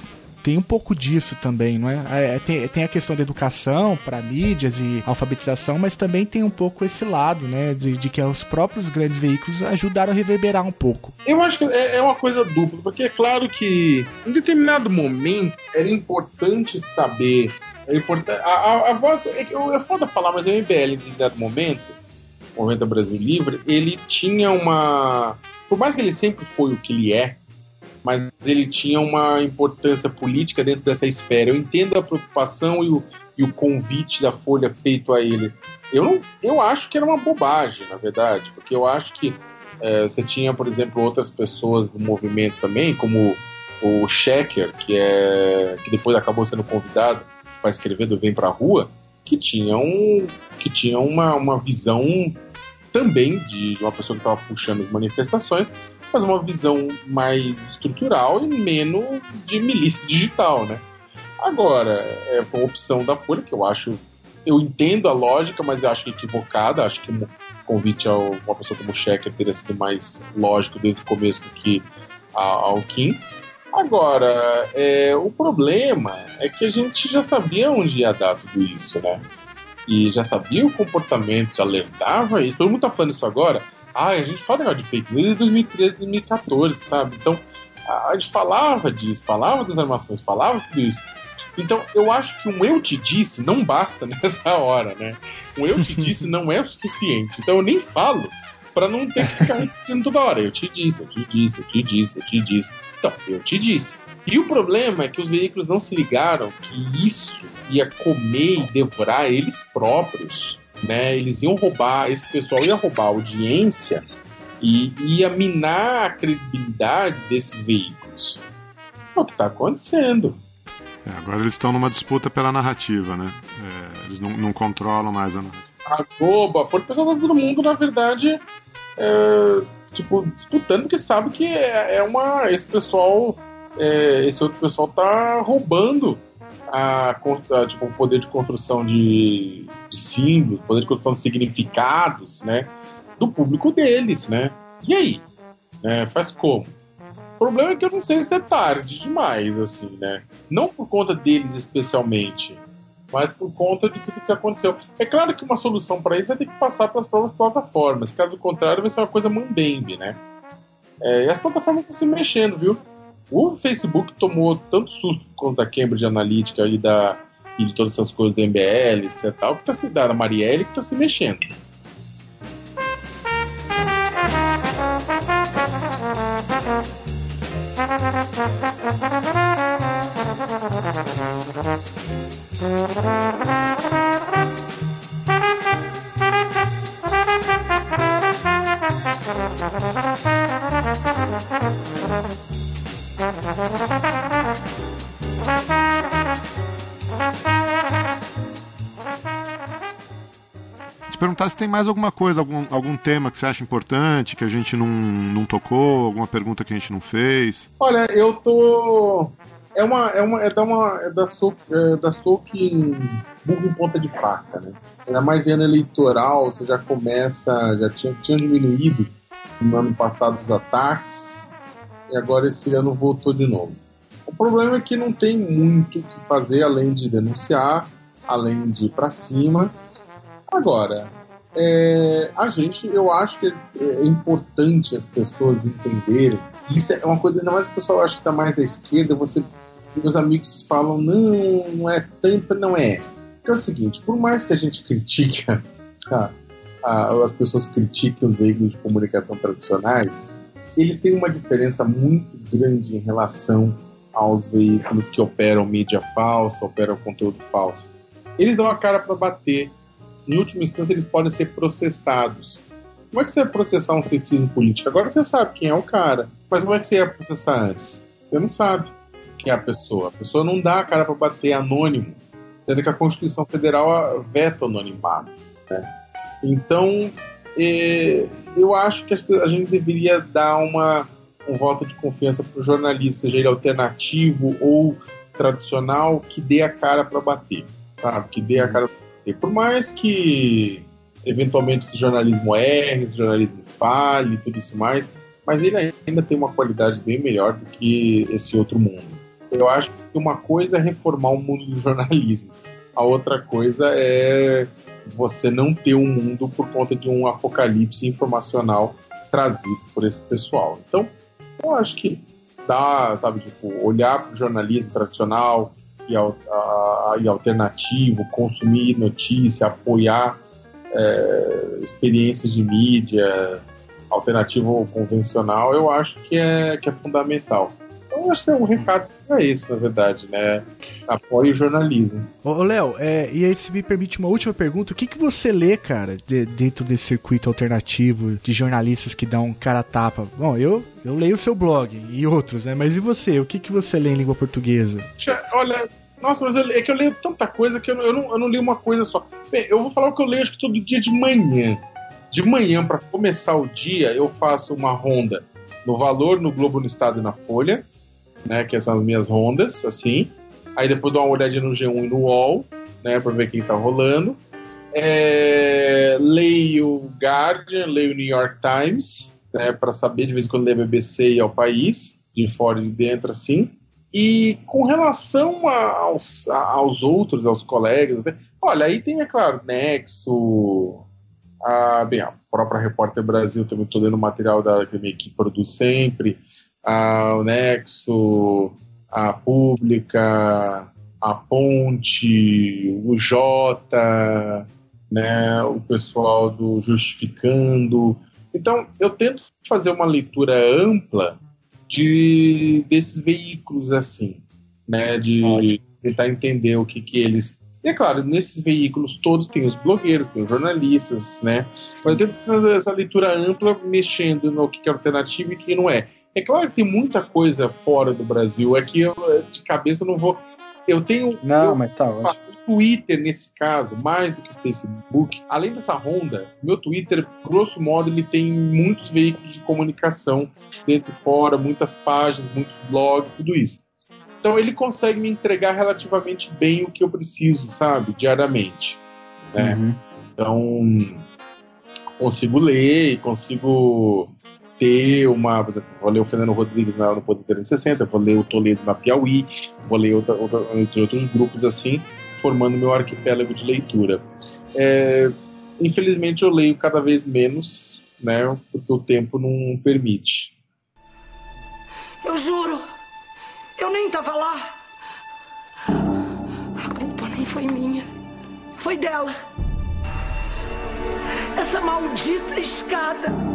tem um pouco disso também, não é? é tem, tem a questão da educação para mídias e alfabetização, mas também tem um pouco esse lado, né? De, de, que os próprios grandes veículos ajudaram a reverberar um pouco. Eu acho que é, é uma coisa dupla, porque é claro que em determinado momento era importante saber. É importante, a, a, a voz. É, é foda falar, mas o MBL, em determinado momento, o Movimento Brasil Livre, ele tinha uma. Por mais que ele sempre foi o que ele é, mas ele tinha uma importância política dentro dessa esfera. Eu entendo a preocupação e o, e o convite da Folha feito a ele. Eu, não, eu acho que era uma bobagem, na verdade, porque eu acho que é, você tinha, por exemplo, outras pessoas do movimento também, como o Schecker, que, é, que depois acabou sendo convidado para escrever do Vem Pra Rua, que tinha, um, que tinha uma, uma visão também de uma pessoa que estava puxando as manifestações, mas uma visão mais estrutural e menos de milícia digital, né? Agora, é, uma opção da Folha que eu acho. Eu entendo a lógica, mas eu acho equivocada. Acho que o convite a uma pessoa como o Checker teria sido mais lógico desde o começo do que ao Kim. Agora, é, o problema é que a gente já sabia onde ia dar tudo isso, né? E já sabia o comportamento, já alertava isso. Todo mundo tá falando isso agora. Ah, a gente fala de fake news em 2013, 2014, sabe? Então, a, gente falava disso, falava das armações, falava tudo isso. Então, eu acho que um eu te disse não basta nessa hora, né? Um eu te disse não é suficiente. Então, eu nem falo para não ter que ficar repetindo toda hora. Eu te disse, eu te disse, eu te disse, eu te disse. Então, eu te disse. E o problema é que os veículos não se ligaram que isso ia comer e devorar eles próprios né? Eles iam roubar, esse pessoal ia roubar a audiência e ia minar a credibilidade desses veículos. É o que está acontecendo. É, agora eles estão numa disputa pela narrativa, né? É, eles não, não, controlam mais a narrativa. A Globo, a Folha, pessoal todo mundo, na verdade, é, tipo, disputando, porque sabe que é, é uma. Esse pessoal. É, esse outro pessoal tá roubando a, a tipo, o poder de construção de, de símbolos, poder de construção de significados, né? Do público deles, né? E aí? Né, faz como? O problema é que eu não sei se é tarde demais, assim, né? Não por conta deles especialmente, mas por conta de tudo que aconteceu. É claro que uma solução para isso vai ter que passar pelas próprias plataformas. Caso contrário, vai ser uma coisa mambembe, né? É, e as plataformas estão se mexendo, viu? O Facebook tomou tanto susto por conta da Cambridge Analytica e, da, e de todas essas coisas do MBL, etc. Tal, que tá se dando a Marielle que está se mexendo. Tem mais alguma coisa, algum, algum tema que você acha importante, que a gente não, não tocou, alguma pergunta que a gente não fez. Olha, eu tô. É uma. É, uma, é da uma. É da Souk, é da Souk burro em ponta de faca, né? Ainda mais em ano eleitoral, você já começa. Já tinha, tinha diminuído no ano passado os ataques e agora esse ano voltou de novo. O problema é que não tem muito o que fazer além de denunciar, além de ir para cima. Agora, é, a gente, eu acho que é importante as pessoas entenderem. Isso é uma coisa, ainda mais o pessoal acha que está mais à esquerda. Você, meus amigos falam, não, não é tanto, não é. Porque é o seguinte, por mais que a gente critique, a, a, as pessoas critiquem os veículos de comunicação tradicionais, eles têm uma diferença muito grande em relação aos veículos que operam mídia falsa, operam conteúdo falso. Eles dão a cara para bater. Em última instância, eles podem ser processados. Como é que você vai processar um ceticismo político? Agora você sabe quem é o cara. Mas como é que você ia processar antes? Você não sabe quem é a pessoa. A pessoa não dá a cara para bater anônimo, sendo que a Constituição Federal veta o anonimato. Né? Então, é, eu acho que a gente deveria dar uma um voto de confiança para o jornalista, seja ele alternativo ou tradicional, que dê a cara para bater, sabe? Que dê a cara para bater. Por mais que eventualmente esse jornalismo erre, esse jornalismo fale, tudo isso mais, mas ele ainda tem uma qualidade bem melhor do que esse outro mundo. Eu acho que uma coisa é reformar o mundo do jornalismo, a outra coisa é você não ter um mundo por conta de um apocalipse informacional trazido por esse pessoal. Então, eu acho que dá, sabe, tipo, olhar para o jornalismo tradicional e, a, e, alternativo, consumir notícia, apoiar é, experiências de mídia alternativo ou convencional, eu acho que é, que é fundamental. Então, acho que é um recado é esse, na verdade, né? Apoie o jornalismo. Ô, Léo, é, e aí se me permite uma última pergunta, o que, que você lê, cara, de, dentro desse circuito alternativo de jornalistas que dão cara a tapa? Bom, eu, eu leio o seu blog e outros, né? Mas e você? O que, que você lê em língua portuguesa? Olha, nossa, mas eu, é que eu leio tanta coisa que eu, eu, não, eu não li uma coisa só. Bem, eu vou falar o que eu leio acho que todo dia de manhã. De manhã, para começar o dia, eu faço uma ronda no Valor, no Globo, no Estado e na Folha né? Que são as minhas rondas, assim. Aí depois dou uma olhadinha no G1 e no UOL, né? Pra ver quem tá rolando. É, leio Guardian, leio New York Times, né? Pra saber de vez em quando ler BBC e ao país, de fora e de dentro, assim. E com relação aos, aos outros, aos colegas, né? olha, aí tem, é claro, Nexo, a, bem, a própria Repórter Brasil, também estou lendo material da, que produz sempre, a Nexo, a Pública, a Ponte, o Jota, né, o pessoal do Justificando. Então, eu tento fazer uma leitura ampla de desses veículos assim, né, de tentar entender o que que eles e é claro, nesses veículos todos tem os blogueiros, tem os jornalistas, né? Mas eu tento fazer essa leitura ampla, mexendo no que é alternativo e que não é. É claro que tem muita coisa fora do Brasil. Aqui eu, de cabeça não vou. Eu tenho. Não, eu mas tá ótimo. Twitter nesse caso, mais do que o Facebook. Além dessa ronda, meu Twitter, grosso modo, ele tem muitos veículos de comunicação dentro e fora, muitas páginas, muitos blogs, tudo isso. Então ele consegue me entregar relativamente bem o que eu preciso, sabe, diariamente. Né? Uhum. Então consigo ler, consigo ter uma. Vou ler o Fernando Rodrigues na, no Poder 360, vou ler o Toledo na Piauí, vou ler outra, outra, entre outros grupos assim, formando meu arquipélago de leitura. É, infelizmente eu leio cada vez menos, né? Porque o tempo não permite. Eu juro, eu nem estava lá. A culpa não foi minha, foi dela. Essa maldita escada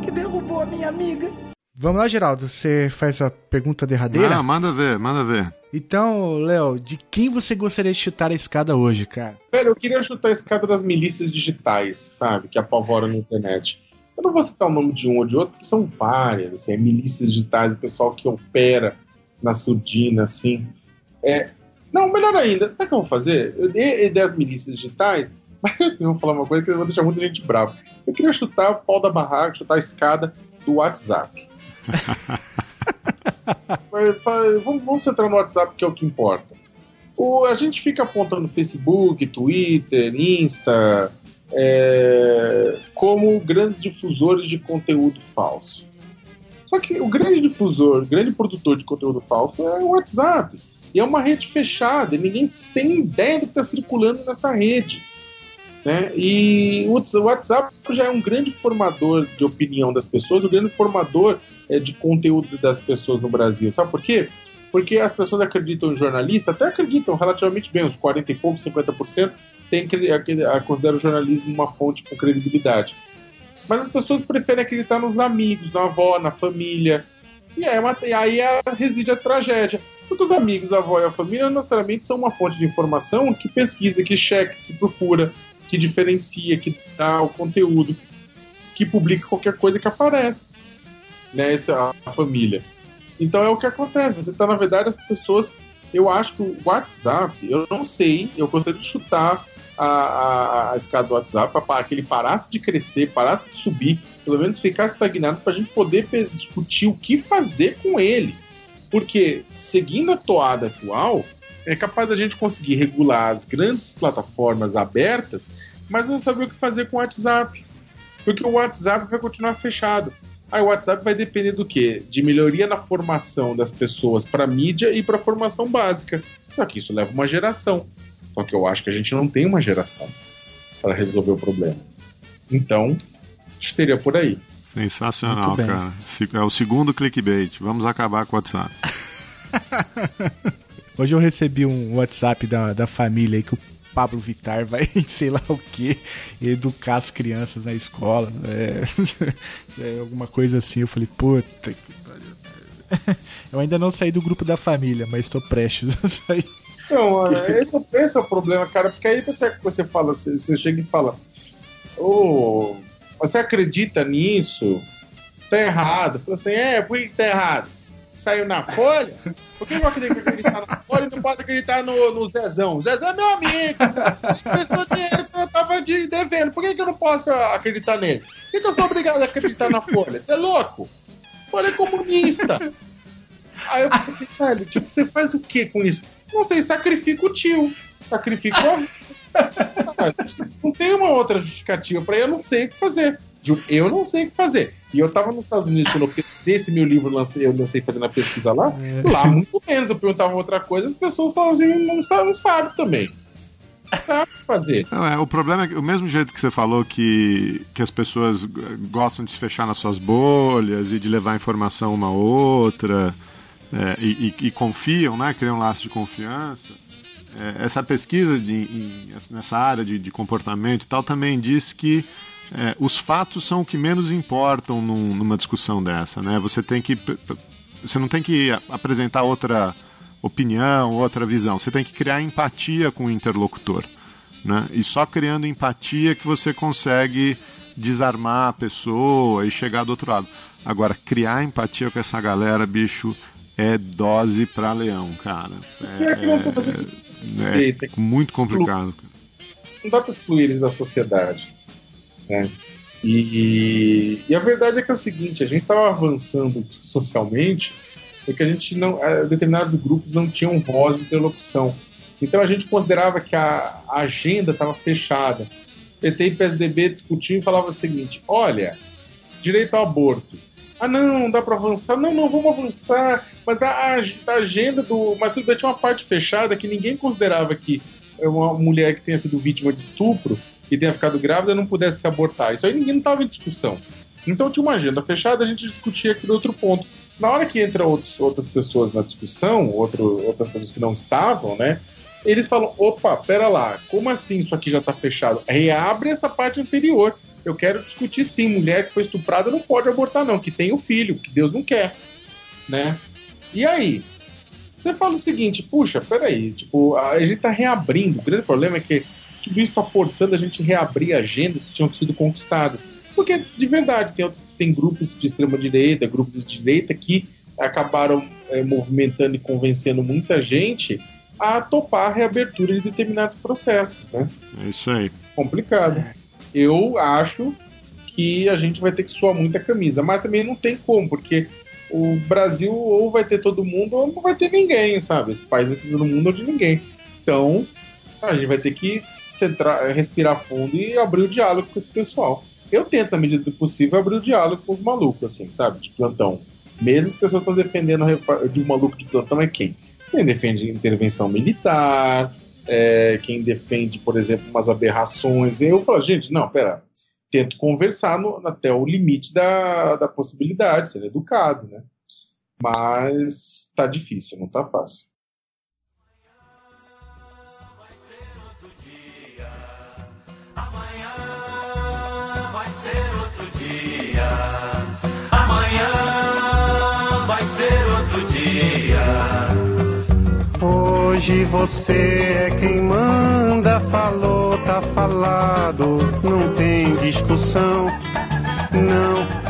que derrubou a minha amiga. Vamos lá, Geraldo. Você faz a pergunta derradeira? Ah, manda ver, manda ver. Então, Léo, de quem você gostaria de chutar a escada hoje, cara? Velho, eu queria chutar a escada das milícias digitais, sabe? Que apavoram na internet. Eu não vou citar o nome de um ou de outro, porque são várias, assim, é milícias digitais, o pessoal que opera na surdina, assim. É... Não, melhor ainda, sabe o que eu vou fazer? Eu dei das milícias digitais, eu vou falar uma coisa que vai deixar muita gente brava. Eu queria chutar o pau da barraca, chutar a escada do WhatsApp. vamos, vamos centrar no WhatsApp, que é o que importa. O, a gente fica apontando Facebook, Twitter, Insta, é, como grandes difusores de conteúdo falso. Só que o grande difusor, o grande produtor de conteúdo falso é o WhatsApp. E é uma rede fechada, e ninguém tem ideia do que está circulando nessa rede. Né? E o WhatsApp já é um grande formador de opinião das pessoas, um grande formador é, de conteúdo das pessoas no Brasil. Sabe por quê? Porque as pessoas acreditam em jornalista, até acreditam relativamente bem, uns 40 e poucos, 50%, tem, consideram o jornalismo uma fonte com credibilidade. Mas as pessoas preferem acreditar nos amigos, na avó, na família. E aí, é uma, e aí reside a tragédia. Porque os amigos, a avó e a família não necessariamente são uma fonte de informação que pesquisa, que checa, que procura, que diferencia, que dá o conteúdo, que publica qualquer coisa que aparece. Né, essa a família. Então é o que acontece. Você tá, na verdade, as pessoas. Eu acho que o WhatsApp, eu não sei, eu gostaria de chutar a, a, a escada do WhatsApp para que ele parasse de crescer, parasse de subir, pelo menos ficar estagnado para a gente poder discutir o que fazer com ele. Porque, seguindo a toada atual, é capaz da gente conseguir regular as grandes plataformas abertas, mas não saber o que fazer com o WhatsApp. Porque o WhatsApp vai continuar fechado. Aí o WhatsApp vai depender do quê? De melhoria na formação das pessoas para mídia e para formação básica. Só que isso leva uma geração. Só que eu acho que a gente não tem uma geração para resolver o problema. Então, seria por aí. Sensacional, cara. É o segundo clickbait. Vamos acabar com o WhatsApp. Hoje eu recebi um WhatsApp da, da família aí que o Pablo Vittar vai, sei lá o que, educar as crianças na escola. É, é alguma coisa assim. Eu falei, puta que pariu. Eu ainda não saí do grupo da família, mas estou prestes a sair. Não, esse, esse é o problema, cara, porque aí você, você fala, você, você chega e fala, oh, você acredita nisso? Tá errado. Fala assim, é, por que tá errado? Saiu na Folha? Por que eu acreditar na Folha e não posso acreditar no, no Zezão? Zezão é meu amigo. Prestou dinheiro que eu tava de, devendo. Por que, que eu não posso acreditar nele? Por que, que eu sou obrigado a acreditar na Folha? Você é louco? Folha é comunista. Aí eu falei assim, velho, tipo, você faz o que com isso? Não sei, sacrifica o tio. Sacrifica o ah, Não tem uma outra justificativa para eu não sei o que fazer. Eu não sei o que fazer. E eu tava nos Estados Unidos quando eu pesquisei esse meu livro, lancei, eu lancei fazendo a pesquisa lá. É. Lá, muito menos. Eu perguntava outra coisa, as pessoas falavam assim, não sabe, não sabe também. Não sabe fazer. Não, é, o problema é que, o mesmo jeito que você falou que, que as pessoas gostam de se fechar nas suas bolhas e de levar informação uma a outra é, e, e, e, confiam, né? Criam um laço de confiança. É, essa pesquisa de, em, nessa área de, de, comportamento e tal também diz que é, os fatos são o que menos importam num, numa discussão dessa, né? Você tem que você não tem que apresentar outra opinião, outra visão. Você tem que criar empatia com o interlocutor, né? E só criando empatia que você consegue desarmar a pessoa e chegar do outro lado. Agora, criar empatia com essa galera, bicho, é dose para leão, cara. É, é, é, é muito complicado. Não dá para excluir eles da sociedade. Né? E, e, a verdade é que é o seguinte: a gente estava avançando socialmente porque a gente não, determinados grupos não tinham voz de interlocução. Então a gente considerava que a, agenda estava fechada. PT e PSDB discutiam e falavam o seguinte: olha, direito ao aborto ah, não, não dá para avançar. Não, não, vamos avançar. Mas a, a, agenda do. Mas tudo bem, tinha uma parte fechada que ninguém considerava que uma mulher que tenha sido vítima de estupro e tenha ficado grávida não pudesse se abortar. Isso aí ninguém estava em discussão. Então tinha uma agenda fechada, a gente discutia aquele outro ponto. Na hora que entra outros, outras pessoas na discussão, outro, outras pessoas que não estavam, né? Eles falam: opa, pera lá, como assim isso aqui já está fechado? Reabre essa parte anterior eu quero discutir sim, mulher que foi estuprada não pode abortar não, que tem o filho, que Deus não quer, né? E aí? Você fala o seguinte, puxa, peraí, tipo, a gente tá reabrindo, o grande problema é que tudo isso está forçando a gente reabrir agendas que tinham sido conquistadas. Porque, de verdade, tem, outros, tem grupos de extrema-direita, grupos de direita que acabaram é, movimentando e convencendo muita gente a topar a reabertura de determinados processos, né? É isso aí. Complicado eu acho que a gente vai ter que suar muita camisa. Mas também não tem como, porque o Brasil ou vai ter todo mundo ou não vai ter ninguém, sabe? Esse país vai ser todo mundo ou de ninguém. Então, a gente vai ter que respirar fundo e abrir o diálogo com esse pessoal. Eu tento, na medida do possível, abrir o diálogo com os malucos, assim, sabe? De plantão. Mesmo as pessoas estão defendendo de um maluco de plantão é quem? Quem defende intervenção militar, é, quem defende, por exemplo, umas aberrações. Eu falo, gente, não, pera, tento conversar no, até o limite da, da possibilidade, ser educado, né? Mas tá difícil, não tá fácil. Hoje você é quem manda, falou, tá falado, não tem discussão, não.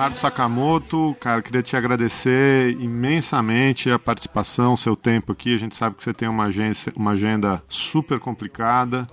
Leonardo Sakamoto, cara, queria te agradecer imensamente a participação, seu tempo aqui. A gente sabe que você tem uma, agência, uma agenda super complicada.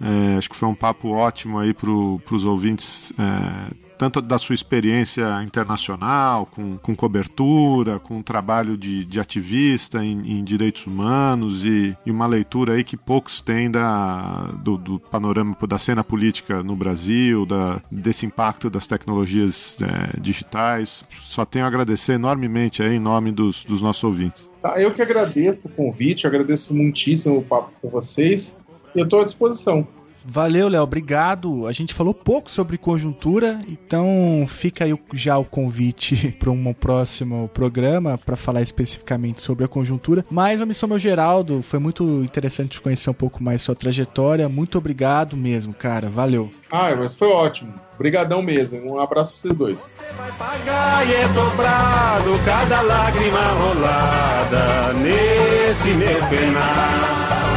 É, acho que foi um papo ótimo aí para os ouvintes é, tanto da sua experiência internacional, com, com cobertura, com trabalho de, de ativista em, em direitos humanos e, e, uma leitura aí que poucos têm da, do, do, panorama da cena política no Brasil, da, desse impacto das tecnologias é, digitais. Só tenho a agradecer enormemente aí em nome dos, dos nossos ouvintes. Tá, eu que agradeço o convite, agradeço muitíssimo o papo com vocês e eu estou à disposição. Valeu, Léo, obrigado. A gente falou pouco sobre conjuntura, então fica aí já o convite para um próximo programa para falar especificamente sobre a conjuntura. Mas eu me sou meu Geraldo, foi muito interessante conhecer um pouco mais sua trajetória. Muito obrigado mesmo, cara. Valeu. Ah, mas foi ótimo. Obrigadão mesmo. Um abraço para vocês dois. Você vai pagar e é dobrado cada lágrima rolada nesse meu penar.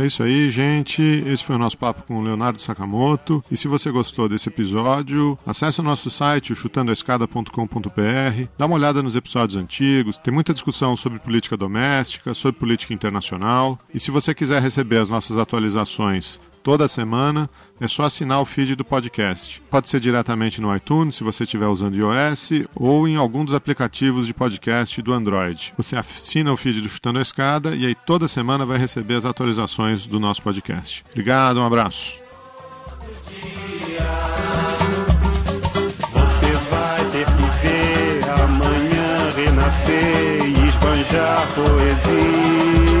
É isso aí, gente. Esse foi o nosso papo com o Leonardo Sakamoto. E se você gostou desse episódio, acesse o nosso site, chutandoescada.com.br, dá uma olhada nos episódios antigos. Tem muita discussão sobre política doméstica, sobre política internacional. E se você quiser receber as nossas atualizações toda semana, é só assinar o feed do podcast. Pode ser diretamente no iTunes, se você estiver usando iOS, ou em algum dos aplicativos de podcast do Android. Você assina o feed do Chutando a Escada e aí toda semana vai receber as atualizações do nosso podcast. Obrigado, um abraço. E esbanjar poesia